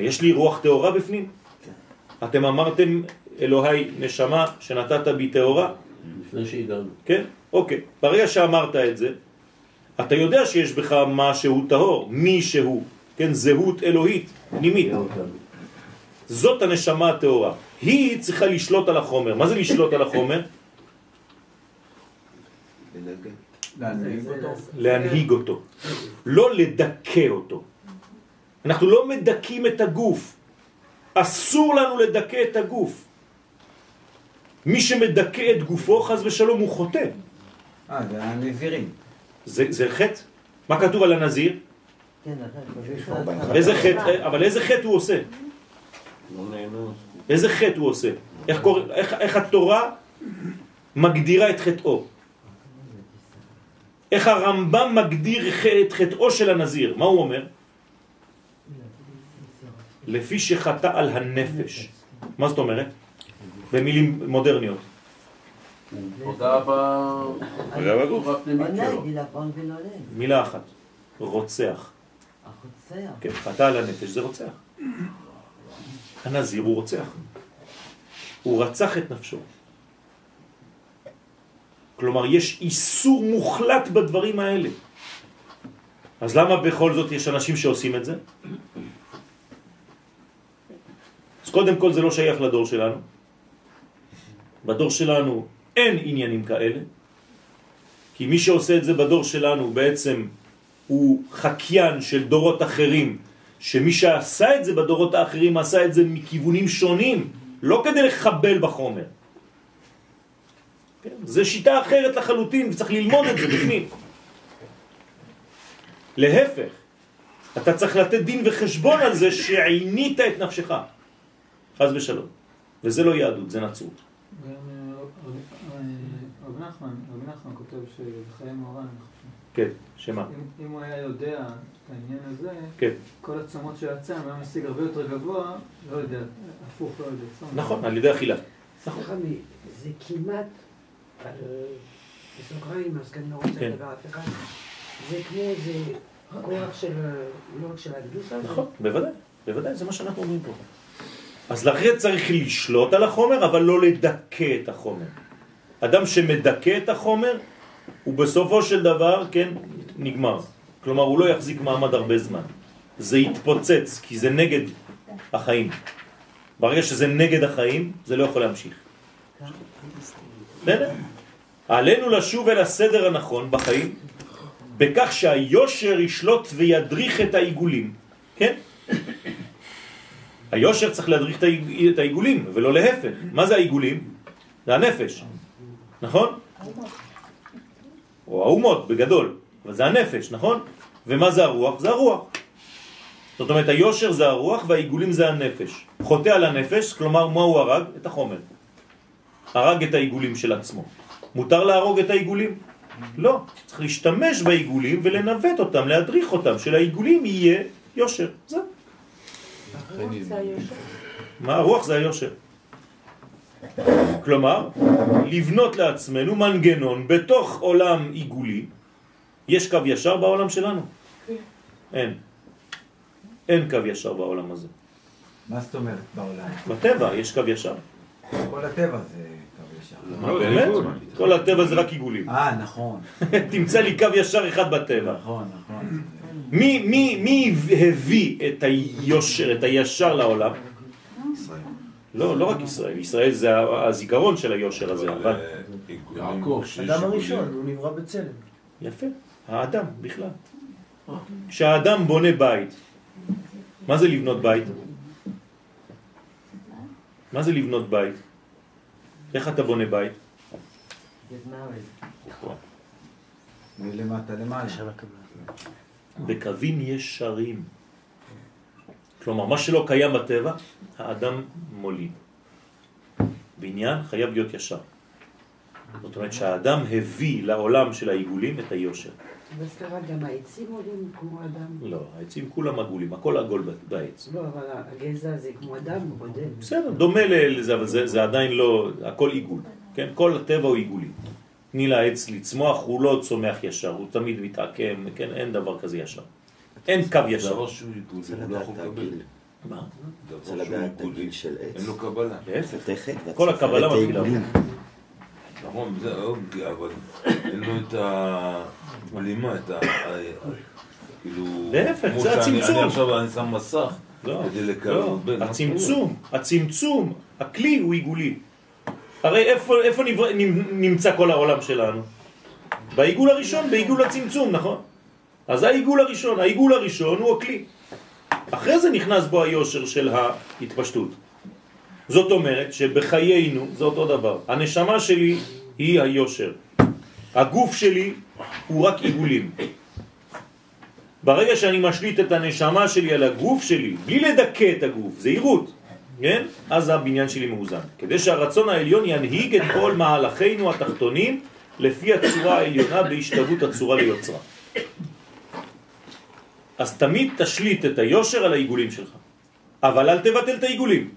יש לי רוח טהורה בפנים? אתם אמרתם, אלוהי נשמה שנתת בי טהורה? לפני שהגענו. כן? אוקיי. ברגע שאמרת את זה, אתה יודע שיש בך משהו טהור, מי שהוא, כן? זהות אלוהית, פנימית. זאת הנשמה הטהורה. היא צריכה לשלוט על החומר. מה זה לשלוט על החומר? להנהיג אותו. להנהיג אותו. לא לדכא אותו. אנחנו לא מדכאים את הגוף. אסור לנו לדכא את הגוף. מי שמדכא את גופו, חז ושלום, הוא חוטא. אה, זה הנזירים. זה, זה חטא. מה כתוב על הנזיר? כן. איזה חטא, אבל איזה חטא הוא עושה? לא. איזה חטא הוא עושה? איך, קורא, איך, איך התורה מגדירה את חטאו? איך הרמב"ם מגדיר את חטאו של הנזיר? מה הוא אומר? לפי שחטא על הנפש. מה זאת אומרת? במילים מודרניות. הודה בגוף הפנימית שלו. מילה אחת. רוצח. הרוצח. כן, חטא על הנפש זה רוצח. הנזיר הוא רוצח. הוא רצח את נפשו. כלומר, יש איסור מוחלט בדברים האלה. אז למה בכל זאת יש אנשים שעושים את זה? אז קודם כל זה לא שייך לדור שלנו. בדור שלנו אין עניינים כאלה, כי מי שעושה את זה בדור שלנו בעצם הוא חקיין של דורות אחרים, שמי שעשה את זה בדורות האחרים עשה את זה מכיוונים שונים, לא כדי לחבל בחומר. כן? זה שיטה אחרת לחלוטין, וצריך ללמוד את זה בפנים. להפך, אתה צריך לתת דין וחשבון על זה שעינית את נפשך, חז ושלום. וזה לא יהדות, זה נצרות. רב נחמן, רב נחמן כותב שבחיי מוהר"ן, אני חושב. כן, שמה? אם, הוא היה יודע את העניין הזה, כן. כל הצומות של הצם היה משיג הרבה יותר גבוה, לא יודע, הפוך, לא יודע. צום. נכון, על ידי אכילה. סליחה, מי- זה כמעט, אה, בסוגריים, אז כאן לא רוצה כן. לדבר אף אחד, זה כמו איזה כוח של, אה, לא רק של הקדושה, נכון, בוודאי, בוודאי, זה מה שאנחנו אומרים פה. אז לכן צריך לשלוט על החומר, אבל לא לדכא את החומר. אדם שמדכא את החומר, הוא בסופו של דבר, כן, נגמר. כלומר, הוא לא יחזיק מעמד הרבה זמן. זה יתפוצץ, כי זה נגד החיים. ברגע שזה נגד החיים, זה לא יכול להמשיך. בסדר? עלינו לשוב אל הסדר הנכון בחיים, בכך שהיושר ישלוט וידריך את העיגולים, כן? היושר צריך להדריך את העיג- את העיגולים, ולא להפך. מה זה העיגולים? זה הנפש, נכון? או האומות בגדול, אבל זה הנפש, נכון? ומה זה הרוח? זה הרוח. זאת אומרת, היושר זה הרוח והעיגולים זה הנפש. חוטא על הנפש, כלומר, מה הוא הרג? את החומר. הרג את העיגולים של עצמו. מותר להרוג את העיגולים? לא. צריך להשתמש בעיגולים ולנווט אותם, להדריך אותם, שלעיגולים יהיה יושר. זהו. מה הרוח זה היושר. כלומר, לבנות לעצמנו מנגנון בתוך עולם עיגולי. יש קו ישר בעולם שלנו? אין. אין קו ישר בעולם הזה. מה זאת אומרת בעולם? בטבע יש קו ישר. כל הטבע זה קו ישר. מה, באמת? כל הטבע זה רק עיגולים. אה, נכון. (laughs) תמצא לי קו ישר אחד בטבע. נכון, נכון. מי, מי, מי הביא את היושר, את הישר לעולם? ישראל. לא, לא רק ישראל. ישראל זה הזיכרון של היושר הזה, אבל... יעקב, אדם הראשון, הוא נברא בצלם. יפה, האדם בכלל. כשהאדם בונה בית, מה זה לבנות בית? מה זה לבנות בית? איך אתה בונה בית? Married. מלמטה למעלה. בקווים ישרים. כלומר, מה שלא קיים בטבע, האדם מוליד. בעניין חייב להיות ישר. זאת אומרת שהאדם הביא לעולם של העיגולים את היושר. אבל סליחה, גם העצים עולים כמו אדם. לא, העצים כולם עגולים, הכל עגול בעץ. לא, אבל הגזע זה כמו אדם, בודד. בסדר, דומה לזה, אבל זה, זה עדיין לא, הכל עיגול, כן? כל הטבע הוא עיגולי. תני לעץ לצמוח, הוא לא צומח ישר, הוא תמיד מתעקם, כן? אין דבר כזה ישר. אין קו ישר. דבר שהוא עיגולי, הוא לא יכול לקבל. מה? שהוא לדעת את עיגולי, הגיל של עץ. אין לו קבלה. להפך. כל הקבלה מתחילה. נכון, זה אוקיי, אבל אין לו את הבלימה, את ה... כאילו... להפך, זה הצמצום. אני עכשיו אני שם מסך לא, כדי לא, לקבל. הצמצום, הצמצום, הכלי הוא עיגולי. הרי איפה, איפה נברא, נמצא כל העולם שלנו? בעיגול הראשון, בעיגול הצמצום, נכון? אז העיגול הראשון, העיגול הראשון הוא הכלי. אחרי זה נכנס בו היושר של ההתפשטות. זאת אומרת שבחיינו זה אותו דבר. הנשמה שלי היא היושר. הגוף שלי הוא רק עיגולים. ברגע שאני משליט את הנשמה שלי על הגוף שלי, בלי לדכא את הגוף, זהירות, כן? אז הבניין שלי מאוזן. כדי שהרצון העליון ינהיג את כל מהלכינו התחתונים לפי הצורה העליונה בהשתוות הצורה ליוצרה. אז תמיד תשליט את היושר על העיגולים שלך. אבל אל תבטל את העיגולים,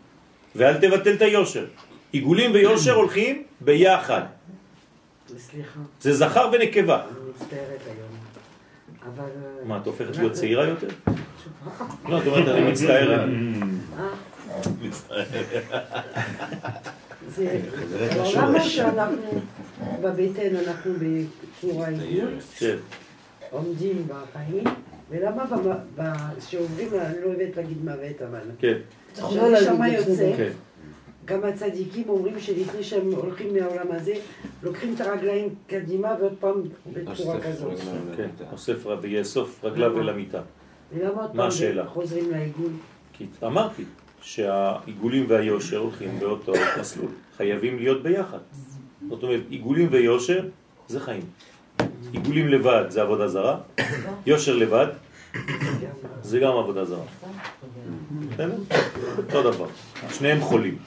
ואל תבטל את היושר. עיגולים ויושר (clears throat) הולכים ביחד. סליחה, זה זכר ונקבה. אני מצטערת היום. אבל... אה, מה, את הופכת להיות צעירה יותר? לא, את אומרת, אני מצטערת. זה העולם. שאנחנו בבטן, אנחנו בצורה עיגול, כן. עומדים בחיים, ולמה במ- ב- שעוברים, אני לא אוהבת להגיד מוות, אבל... כן. כשהנשמה יוצא, כן. גם הצדיקים אומרים שלפני שהם הולכים מהעולם הזה, לוקחים את הרגליים קדימה ועוד פעם בצורה כזאת. כן, אוסף ויאסוף רגליו אל המיטה. ולמה עוד מה פעם השאלה? חוזרים לעיגול? כי אמרתי שהעיגולים והיושר הולכים באותו מסלול, חייבים להיות ביחד. זאת אומרת, עיגולים ויושר זה חיים. עיגולים לבד זה עבודה זרה, יושר לבד זה גם עבודה זרה. אותו דבר. שניהם חולים.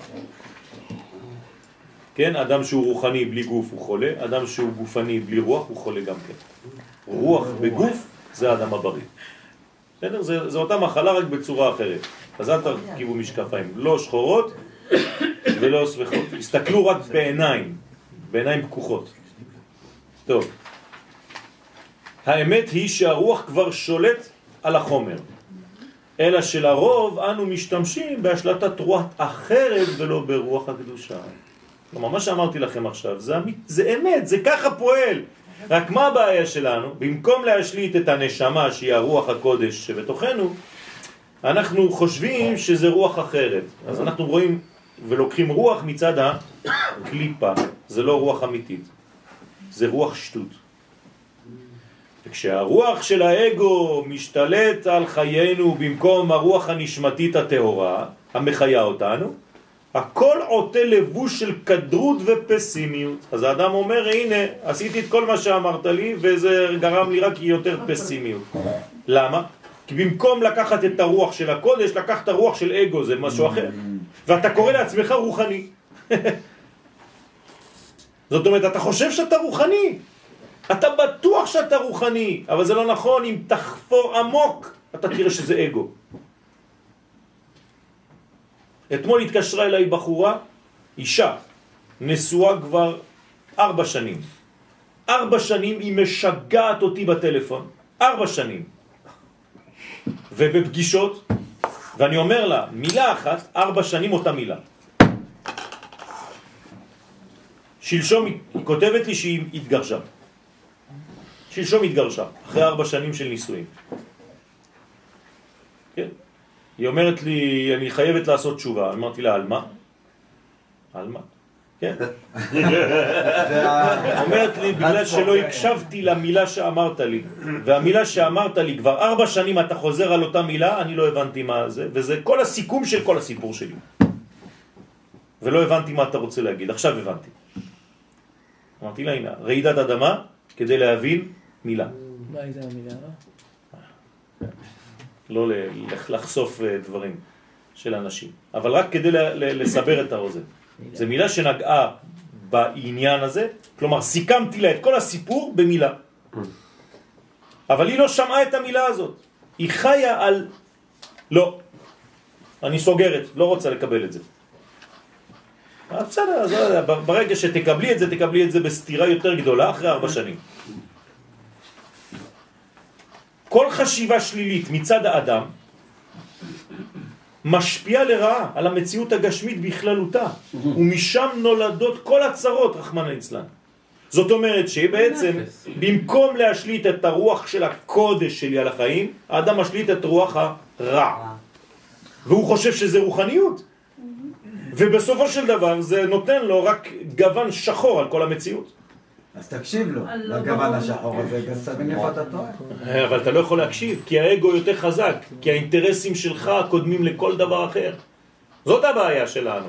כן? אדם שהוא רוחני בלי גוף הוא חולה, אדם שהוא גופני בלי רוח הוא חולה גם כן. רוח בגוף זה האדם הבריא. בסדר? זה, זה אותה מחלה רק בצורה אחרת. אז אל תרכיבו משקפיים, לא שחורות ולא סבכות. הסתכלו רק בעיניים, בעיניים פקוחות. טוב. האמת היא שהרוח כבר שולט על החומר, אלא שלרוב אנו משתמשים בהשלטת רוח אחרת ולא ברוח הקדושה. כלומר, מה שאמרתי לכם עכשיו, זה, זה אמת, זה ככה פועל. רק מה הבעיה שלנו? במקום להשליט את הנשמה שהיא הרוח הקודש שבתוכנו, אנחנו חושבים שזה רוח אחרת. אז אנחנו רואים ולוקחים רוח מצד הקליפה, זה לא רוח אמיתית, זה רוח שטות. וכשהרוח של האגו משתלט על חיינו במקום הרוח הנשמתית הטהורה, המחיה אותנו, הכל עוטה לבוש של כדרות ופסימיות. אז האדם אומר, הנה, עשיתי את כל מה שאמרת לי, וזה גרם לי רק יותר פסימיות. למה? כי במקום לקחת את הרוח של הקודש, לקחת הרוח של אגו, זה משהו אחר. ואתה קורא לעצמך רוחני. (laughs) זאת אומרת, אתה חושב שאתה רוחני. אתה בטוח שאתה רוחני, אבל זה לא נכון, אם תחפור עמוק, אתה תראה שזה אגו. אתמול התקשרה אליי בחורה, אישה, נשואה כבר ארבע שנים. ארבע שנים היא משגעת אותי בטלפון. ארבע שנים. ובפגישות, ואני אומר לה, מילה אחת, ארבע שנים אותה מילה. שלשום היא כותבת לי שהיא התגרשה. שלשום התגרשה, אחרי ארבע שנים של נישואים. כן. היא אומרת לי, אני חייבת לעשות תשובה. אמרתי לה, על מה? על מה? כן. (laughs) אומרת לי, בגלל שלא הקשבתי למילה שאמרת לי, והמילה שאמרת לי, כבר ארבע שנים אתה חוזר על אותה מילה, אני לא הבנתי מה זה, וזה כל הסיכום של כל הסיפור שלי. ולא הבנתי מה אתה רוצה להגיד, עכשיו הבנתי. אמרתי לה, הנה, רעידת אדמה כדי להבין מילה. מה הייתה המילה? לא לחשוף אה, דברים של אנשים, אבל רק כדי לסבר את האוזן. זו מילה שנגעה בעניין הזה, כלומר סיכמתי לה את כל הסיפור במילה. אבל היא לא שמעה את המילה הזאת. היא חיה על... לא, אני סוגרת, לא רוצה לקבל את זה. אה, בסדר, אז לא ברגע שתקבלי את זה, תקבלי את זה בסתירה יותר גדולה אחרי ארבע שנים. כל חשיבה שלילית מצד האדם משפיעה לרעה על המציאות הגשמית בכללותה, ומשם נולדות כל הצרות, רחמן ליצלן. זאת אומרת שבעצם במקום להשליט את הרוח של הקודש שלי על החיים, האדם משליט את רוח הרע. והוא חושב שזה רוחניות. ובסופו של דבר זה נותן לו רק גוון שחור על כל המציאות. אז תקשיב לו, לגוון השחור הזה, גם תבין איפה אתה טועה. אבל אתה לא יכול להקשיב, כי האגו יותר חזק, כי האינטרסים שלך קודמים לכל דבר אחר. זאת הבעיה שלנו.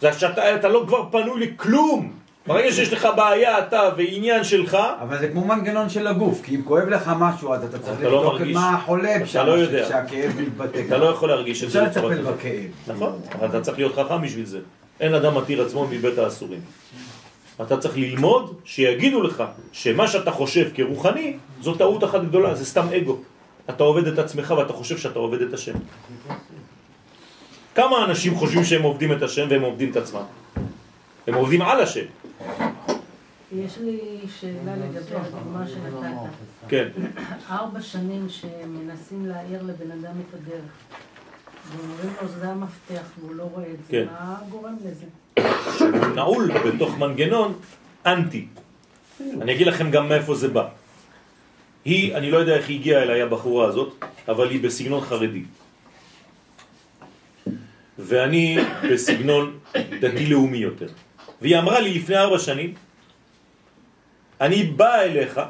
זה שאתה לא כבר פנוי לכלום. ברגע שיש לך בעיה אתה ועניין שלך... אבל זה כמו מנגנון של הגוף, כי אם כואב לך משהו אז אתה צריך לא לבדוק מה החולה שם, לא שהכאב מתבטא. אתה לא יכול להרגיש את זה. אפשר לטפל בכאב. נכון, אבל אתה צריך להיות חכם בשביל זה. אין אדם מתיר עצמו מבית האסורים. אתה צריך ללמוד שיגידו לך שמה שאתה חושב כרוחני זו טעות אחת גדולה, זה סתם אגו. אתה עובד את עצמך ואתה חושב שאתה עובד את השם. כמה אנשים חושבים שהם עובדים את השם והם עובדים את עצמם? הם עובדים על השם. יש לי שאלה לגבי הדוגמה שנתת. כן. ארבע שנים שמנסים להעיר לבן אדם את הדרך. ואומרים לו זה המפתח והוא לא רואה את זה, כן. מה גורם לזה? שהוא נעול בתוך מנגנון אנטי. אני אגיד לכם גם מאיפה זה בא. היא, אני לא יודע איך היא הגיעה אליי הבחורה הזאת, אבל היא בסגנון חרדי. ואני בסגנון דתי-לאומי יותר. והיא אמרה לי לפני ארבע שנים, אני באה אליך,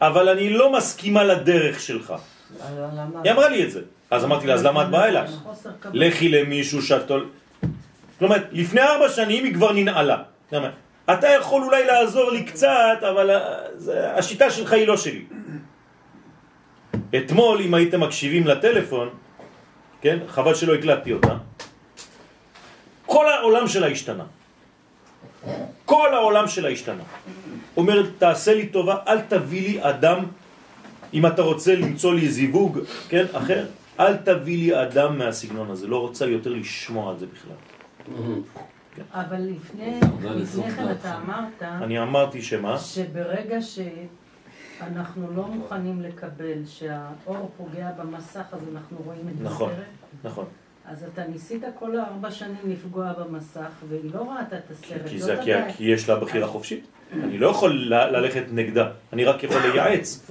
אבל אני לא מסכימה לדרך שלך. היא אמרה לי את זה. אז אמרתי לה, אז למה את באה אליי? לכי למישהו שאת... כלומר, לפני ארבע שנים היא כבר ננעלה. אתה יכול אולי לעזור לי קצת, אבל אה, השיטה שלך היא לא שלי. אתמול, אם הייתם מקשיבים לטלפון, כן, חבל שלא הקלטתי אותה, כל העולם שלה השתנה. כל העולם שלה השתנה. אומרת, תעשה לי טובה, אל תביא לי אדם, אם אתה רוצה למצוא לי זיווג, כן, אחר, אל תביא לי אדם מהסגנון הזה, לא רוצה יותר לשמוע על זה בכלל. אבל לפני כן. אתה אמרת אני אמרתי שמה? שברגע שאנחנו לא מוכנים לקבל שהאור פוגע במסך, אז אנחנו רואים את נכון. נכון. אז אתה ניסית כל הארבע שנים לפגוע במסך, והיא לא ראתה את הסרט. כי, זה, כי. כי יש לה בחירה חופשית. אני לא יכול ל- ללכת נגדה, אני רק יכול לייעץ.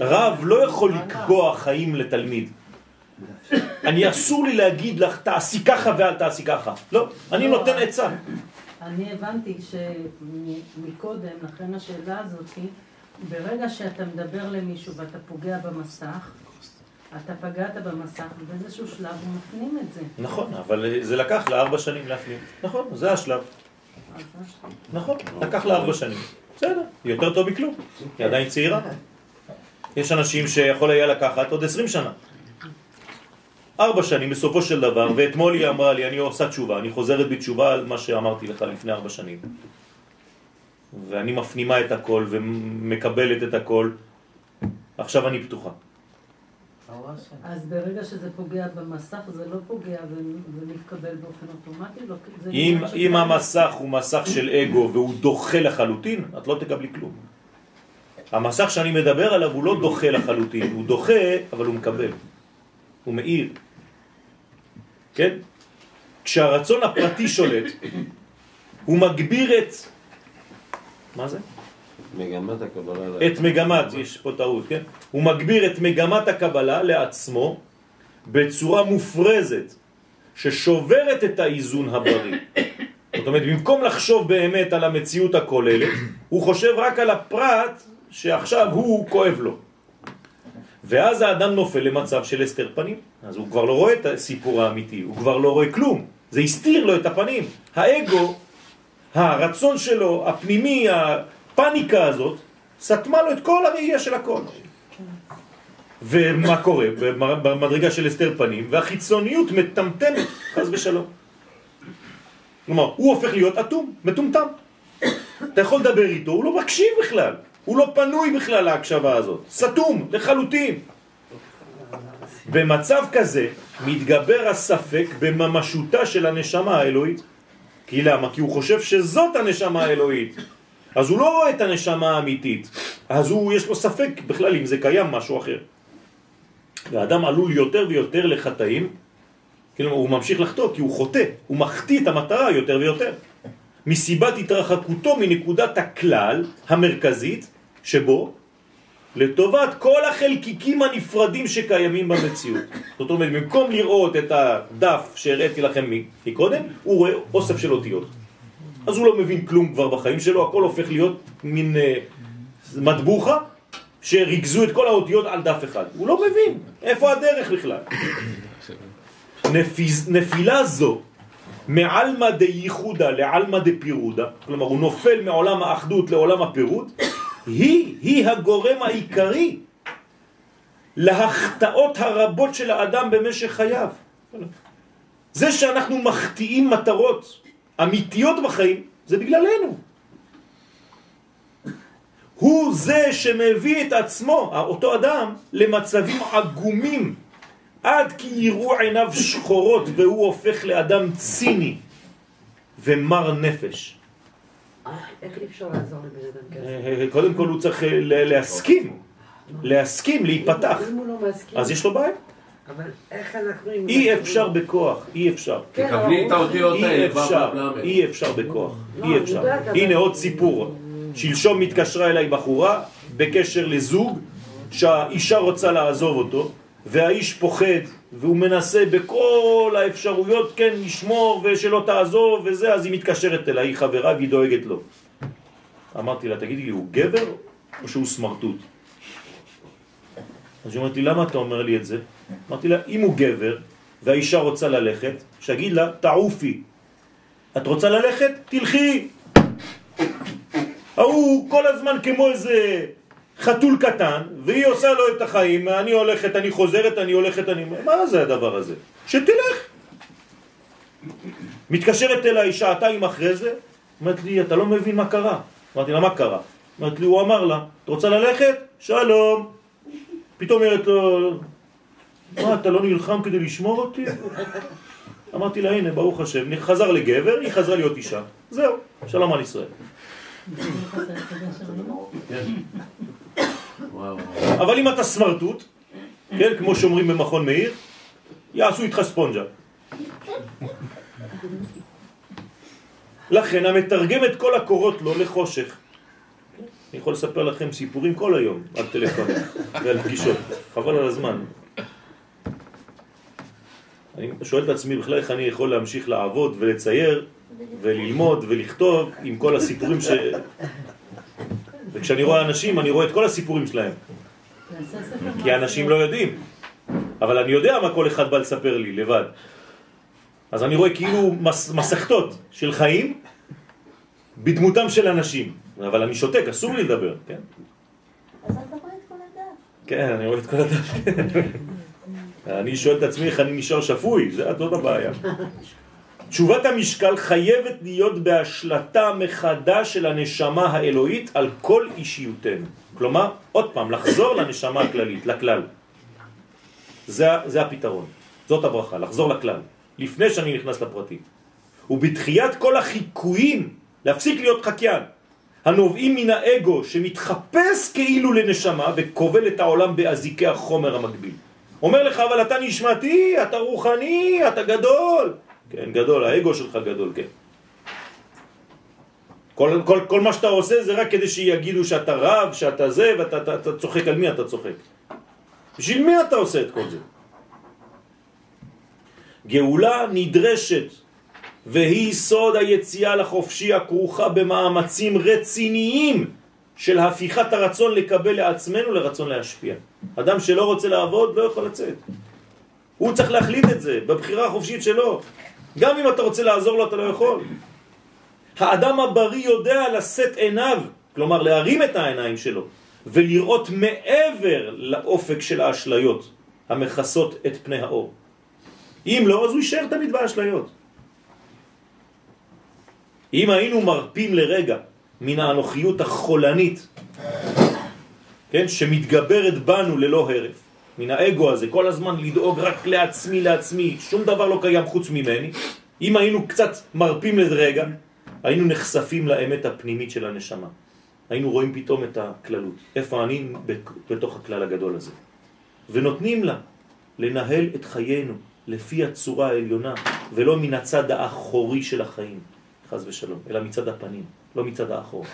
רב לא יכול לקבוע חיים לתלמיד. אני אסור לי להגיד לך תעשי ככה ואל תעשי ככה. לא, אני לא, נותן עצה. אני הבנתי שמקודם, לכן השאלה הזאת ברגע שאתה מדבר למישהו ואתה פוגע במסך, אתה פגעת במסך, ובאיזשהו שלב הוא מפנים את זה. נכון, אבל זה לקח לה ארבע שנים להפנים. נכון, זה השלב. אז זה השלב. נכון, לקח לה ארבע שנים. בסדר, יותר טוב מכלום. היא עדיין צעירה. יש אנשים שיכול היה לקחת עוד עשרים שנה. ארבע שנים בסופו של דבר, ואתמול היא אמרה לי, אני עושה תשובה, אני חוזרת בתשובה על מה שאמרתי לך לפני ארבע שנים. ואני מפנימה את הכל ומקבלת את הכל. עכשיו אני פתוחה. אז ברגע שזה פוגע במסך, זה לא פוגע ומתקבל באופן אוטומטי? לא, אם, אם המסך הוא מסך של אגו והוא דוחה לחלוטין, את לא תקבלי כלום. המסך שאני מדבר עליו הוא לא דוחה לחלוטין, הוא דוחה אבל הוא מקבל, הוא מאיר. כן? כשהרצון הפרטי שולט, הוא מגביר את... מה זה? מגמת הקבלה... את מגמת, יש פה טעות, כן? הוא מגביר את מגמת הקבלה לעצמו בצורה מופרזת ששוברת את האיזון הבריא. זאת אומרת, במקום לחשוב באמת על המציאות הכוללת, הוא חושב רק על הפרט שעכשיו הוא כואב לו. ואז האדם נופל למצב של הסתר פנים. אז הוא כבר לא רואה את הסיפור האמיתי, הוא כבר לא רואה כלום. זה הסתיר לו את הפנים. האגו, הרצון שלו, הפנימי, הפניקה הזאת, סתמה לו את כל הראייה של הכל. ומה קורה? במדרגה של הסתר פנים, והחיצוניות מטמטמת, חס ושלום. כלומר, הוא הופך להיות אטום, מטומטם. אתה יכול לדבר איתו, הוא לא מקשיב בכלל. הוא לא פנוי בכלל להקשבה הזאת. סתום, לחלוטין. במצב כזה מתגבר הספק בממשותה של הנשמה האלוהית. כי למה? כי הוא חושב שזאת הנשמה האלוהית. אז הוא לא רואה את הנשמה האמיתית. אז הוא, יש לו ספק בכלל אם זה קיים משהו אחר. והאדם עלול יותר ויותר לחטאים, כלומר הוא ממשיך לחטוא כי הוא חוטא, הוא מחטיא את המטרה יותר ויותר. מסיבת התרחקותו מנקודת הכלל המרכזית שבו לטובת כל החלקיקים הנפרדים שקיימים במציאות. (coughs) זאת אומרת, במקום לראות את הדף שהראיתי לכם מקודם, הוא רואה אוסף של אותיות. אז הוא לא מבין כלום כבר בחיים שלו, הכל הופך להיות מין אה, מטבוחה שריכזו את כל האותיות על דף אחד. הוא לא מבין איפה הדרך בכלל. (coughs) נפיז, נפילה זו מעלמא דייחודה לעלמא דפירודה, כלומר הוא נופל מעולם האחדות לעולם הפירוד, היא, היא הגורם העיקרי להחטאות הרבות של האדם במשך חייו. זה שאנחנו מחטיאים מטרות אמיתיות בחיים, זה בגללנו. הוא זה שמביא את עצמו, אותו אדם, למצבים עגומים, עד כי יראו עיניו שחורות והוא הופך לאדם ציני ומר נפש. איך אי אפשר לעזור לבן אדם כזה? אה, קודם כל הוא צריך אה, להסכים, להסכים, להיפתח. אם הוא לא מסכים, אז יש לו בעיה. אבל איך אנחנו... אי אפשר בכוח, אי אפשר. כן, תקבלי את האותיות אי האלה, אפשר, ו' ל'. אי אפשר בכוח, לא, אי אפשר. הנה עוד סיפור. שלשום מתקשרה אליי בחורה בקשר לזוג שהאישה רוצה לעזוב אותו והאיש פוחד והוא מנסה בכל האפשרויות כן לשמור ושלא תעזוב וזה אז היא מתקשרת אליי, היא חברה והיא דואגת לו. אמרתי לה, תגידי לי, הוא גבר או שהוא סמרטוט? אז היא אומרת לי, למה אתה אומר לי את זה? אמרתי לה, אם הוא גבר והאישה רוצה ללכת, שיגיד לה, תעופי. את רוצה ללכת? תלכי. ההוא כל הזמן כמו איזה חתול קטן, והיא עושה לו את החיים, אני הולכת, אני חוזרת, אני הולכת, אני... מה זה הדבר הזה? שתלך. מתקשרת אליי שעתיים אחרי זה, אומרת לי, אתה לא מבין מה קרה. אמרתי לה, מה קרה? אמרת לי, הוא אמר לה, את רוצה ללכת? שלום. פתאום אומרת לו, מה, אתה לא נלחם כדי לשמור אותי? אמרתי לה, הנה, ברוך השם, חזר לגבר, היא חזרה להיות אישה. זהו, שלום על ישראל. אבל אם אתה סמרטוט, כן, כמו שאומרים במכון מאיר, יעשו איתך ספונג'ה. לכן המתרגם את כל הקורות לו לחושך. אני יכול לספר לכם סיפורים כל היום על טלפונים ועל פגישות, חבל על הזמן. אני שואל את עצמי בכלל איך אני יכול להמשיך לעבוד ולצייר וללמוד ולכתוב עם כל הסיפורים ש... וכשאני רואה אנשים אני רואה את כל הסיפורים שלהם כי האנשים לא יודעים אבל אני יודע מה כל אחד בא לספר לי לבד אז אני רואה כאילו מס, מסכתות של חיים בדמותם של אנשים אבל אני שותק, אסור לי לדבר, כן? אז אתה רואה את כל הדף. כן, אני רואה את כל הדף. אני שואל את עצמי איך אני נשאר שפוי, זה זאת הבעיה. תשובת המשקל חייבת להיות בהשלטה מחדש של הנשמה האלוהית על כל אישיותנו. כלומר, עוד פעם, לחזור לנשמה הכללית, לכלל. זה, זה הפתרון, זאת הברכה, לחזור לכלל, לפני שאני נכנס לפרטים. ובתחיית כל החיקויים, להפסיק להיות חקיין, הנובעים מן האגו שמתחפש כאילו לנשמה וכובל את העולם באזיקי החומר המקביל. אומר לך, אבל אתה נשמתי, אתה רוחני, אתה גדול. כן, גדול, האגו שלך גדול, כן. כל, כל, כל מה שאתה עושה זה רק כדי שיגידו שאתה רב, שאתה זה, ואתה אתה, אתה צוחק על מי אתה צוחק. בשביל מי אתה עושה את כל זה? גאולה נדרשת והיא סוד היציאה לחופשי הכרוכה במאמצים רציניים של הפיכת הרצון לקבל לעצמנו לרצון להשפיע. אדם שלא רוצה לעבוד לא יכול לצאת. הוא צריך להחליט את זה בבחירה החופשית שלו. גם אם אתה רוצה לעזור לו אתה לא יכול. האדם הבריא יודע לשאת עיניו, כלומר להרים את העיניים שלו, ולראות מעבר לאופק של האשליות המכסות את פני האור. אם לא, אז הוא יישאר תמיד באשליות. אם היינו מרפים לרגע מן האנוכיות החולנית, כן, שמתגברת בנו ללא הרף, מן האגו הזה, כל הזמן לדאוג רק לעצמי, לעצמי, שום דבר לא קיים חוץ ממני, אם היינו קצת מרפים לרגע, היינו נחשפים לאמת הפנימית של הנשמה. היינו רואים פתאום את הכללות, איפה אני בתוך הכלל הגדול הזה. ונותנים לה לנהל את חיינו לפי הצורה העליונה, ולא מן הצד האחורי של החיים. חז ושלום, אלא מצד הפנים, לא מצד האחור.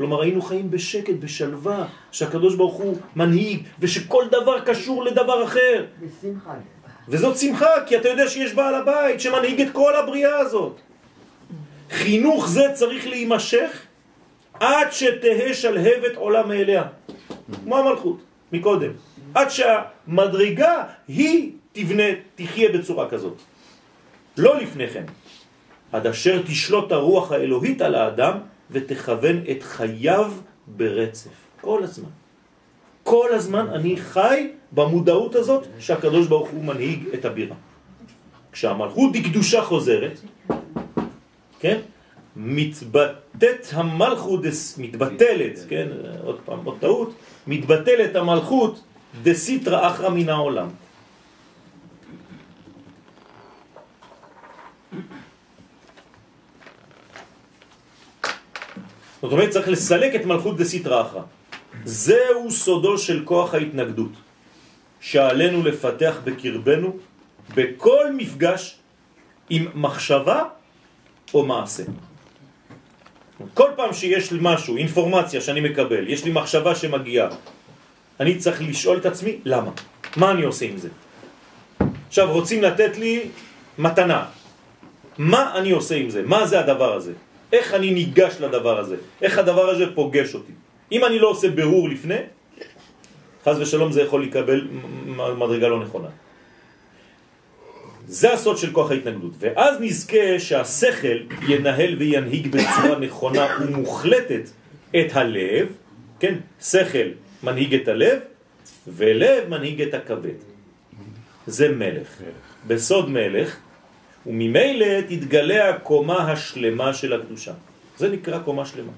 כלומר, היינו חיים בשקט, בשלווה, שהקדוש ברוך הוא מנהיג, ושכל דבר קשור לדבר אחר. בשמחה. וזאת שמחה, כי אתה יודע שיש בעל הבית שמנהיג את כל הבריאה הזאת. חינוך זה צריך להימשך עד שתהא שלהבת עולם מאליה. כמו המלכות, מקודם. עד שהמדרגה היא תבנה, תחיה בצורה כזאת. לא לפני כן. עד אשר תשלוט הרוח האלוהית על האדם ותכוון את חייו ברצף. כל הזמן. כל הזמן אני חי במודעות הזאת שהקדוש ברוך הוא מנהיג את הבירה. כשהמלכות דקדושה חוזרת, כן? מתבטאת המלכות, מתבטלת, כן? עוד פעם, עוד טעות, מתבטלת המלכות דסיטרא אחרא מן העולם. זאת אומרת, צריך לסלק את מלכות דסיטרא אחרא. זהו סודו של כוח ההתנגדות, שעלינו לפתח בקרבנו בכל מפגש עם מחשבה או מעשה. כל פעם שיש לי משהו, אינפורמציה שאני מקבל, יש לי מחשבה שמגיעה, אני צריך לשאול את עצמי, למה? מה אני עושה עם זה? עכשיו, רוצים לתת לי מתנה. מה אני עושה עם זה? מה זה הדבר הזה? איך אני ניגש לדבר הזה? איך הדבר הזה פוגש אותי? אם אני לא עושה ברור לפני, חז ושלום זה יכול לקבל מדרגה לא נכונה. זה הסוד של כוח ההתנגדות. ואז נזכה שהשכל ינהל וינהיג בצורה נכונה ומוחלטת את הלב, כן, שכל מנהיג את הלב, ולב מנהיג את הכבד. זה מלך. בסוד מלך וממילא תתגלה הקומה השלמה של הקדושה. זה נקרא קומה שלמה.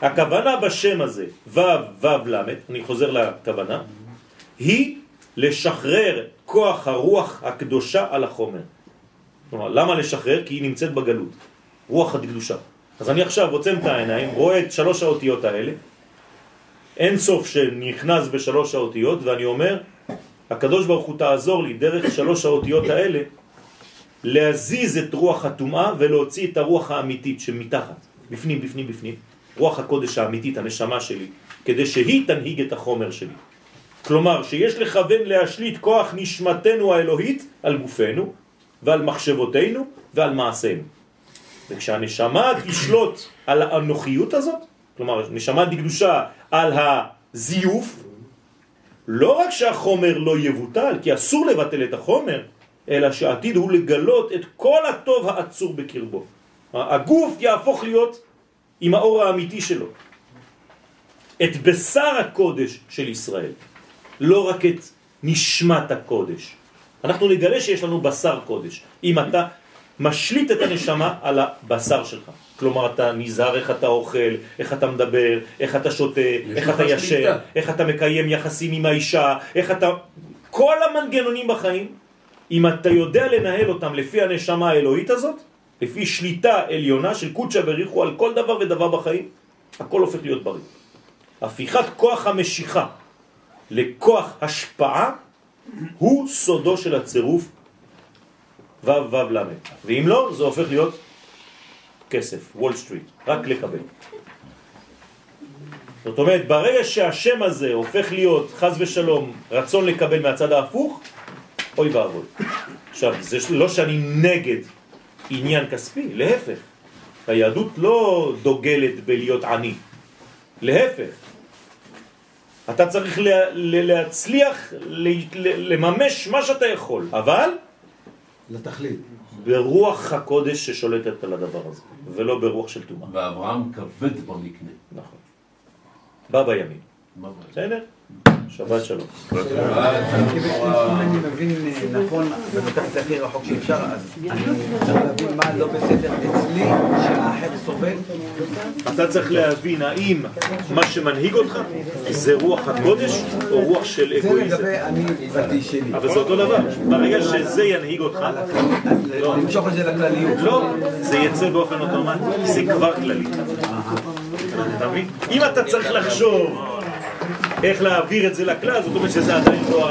הכוונה בשם הזה, ו' ו' ל', אני חוזר לכוונה, היא לשחרר כוח הרוח הקדושה על החומר. כלומר, למה לשחרר? כי היא נמצאת בגלות, רוח הקדושה. אז אני עכשיו עוצם את העיניים, רואה את שלוש האותיות האלה, אין סוף שנכנס בשלוש האותיות, ואני אומר, הקדוש ברוך הוא תעזור לי דרך שלוש האותיות האלה להזיז את רוח הטומאה ולהוציא את הרוח האמיתית שמתחת, בפנים, בפנים, בפנים, רוח הקודש האמיתית, הנשמה שלי, כדי שהיא תנהיג את החומר שלי. כלומר, שיש לכוון להשליט כוח נשמתנו האלוהית על גופנו ועל מחשבותינו ועל מעשינו. וכשהנשמה תשלוט על האנוכיות הזאת, כלומר, נשמה דקדושה על הזיוף, לא רק שהחומר לא יבוטל, כי אסור לבטל את החומר, אלא שעתיד הוא לגלות את כל הטוב העצור בקרבו. הגוף יהפוך להיות עם האור האמיתי שלו. את בשר הקודש של ישראל, לא רק את נשמת הקודש. אנחנו נגלה שיש לנו בשר קודש, אם אתה משליט את הנשמה על הבשר שלך. כלומר, אתה נזהר איך אתה אוכל, איך אתה מדבר, איך אתה שותה, איך אתה ישר, איך אתה מקיים יחסים עם האישה, איך אתה... כל המנגנונים בחיים, אם אתה יודע לנהל אותם לפי הנשמה האלוהית הזאת, לפי שליטה עליונה של קודשא בריחו על כל דבר ודבר בחיים, הכל הופך להיות בריא. הפיכת כוח המשיכה לכוח השפעה הוא סודו של הצירוף ו' ו' ל'. ואם לא, זה הופך להיות כסף, וול סטריט, רק לקבל. זאת אומרת, ברגע שהשם הזה הופך להיות, חז ושלום, רצון לקבל מהצד ההפוך, אוי ואבוי. עכשיו, זה לא שאני נגד עניין כספי, להפך. היהדות לא דוגלת בלהיות עני, להפך. אתה צריך להצליח לממש מה שאתה יכול, אבל... לתכלית. ברוח הקודש ששולטת על הדבר הזה, ולא ברוח של תומה. ואברהם כבד במקנה. נכון. בא בימים. בסדר? שבת שלום. אם אני מבין נכון, ולוקח את זה הכי רחוק שאפשר, אז אני צריך להבין מה לא בסדר אצלי, שהאחר סובל. אתה צריך להבין האם מה שמנהיג אותך זה רוח הקודש או רוח של זה אגואיזם. אבל זה אותו דבר. ברגע שזה ינהיג אותך, למשוך את זה לכלליות. לא, זה יצא באופן אוטומטי, זה כבר כללי. אתה מבין? אם אתה צריך לחשוב איך להעביר את זה לכלל, זאת אומרת שזה עדיין לא...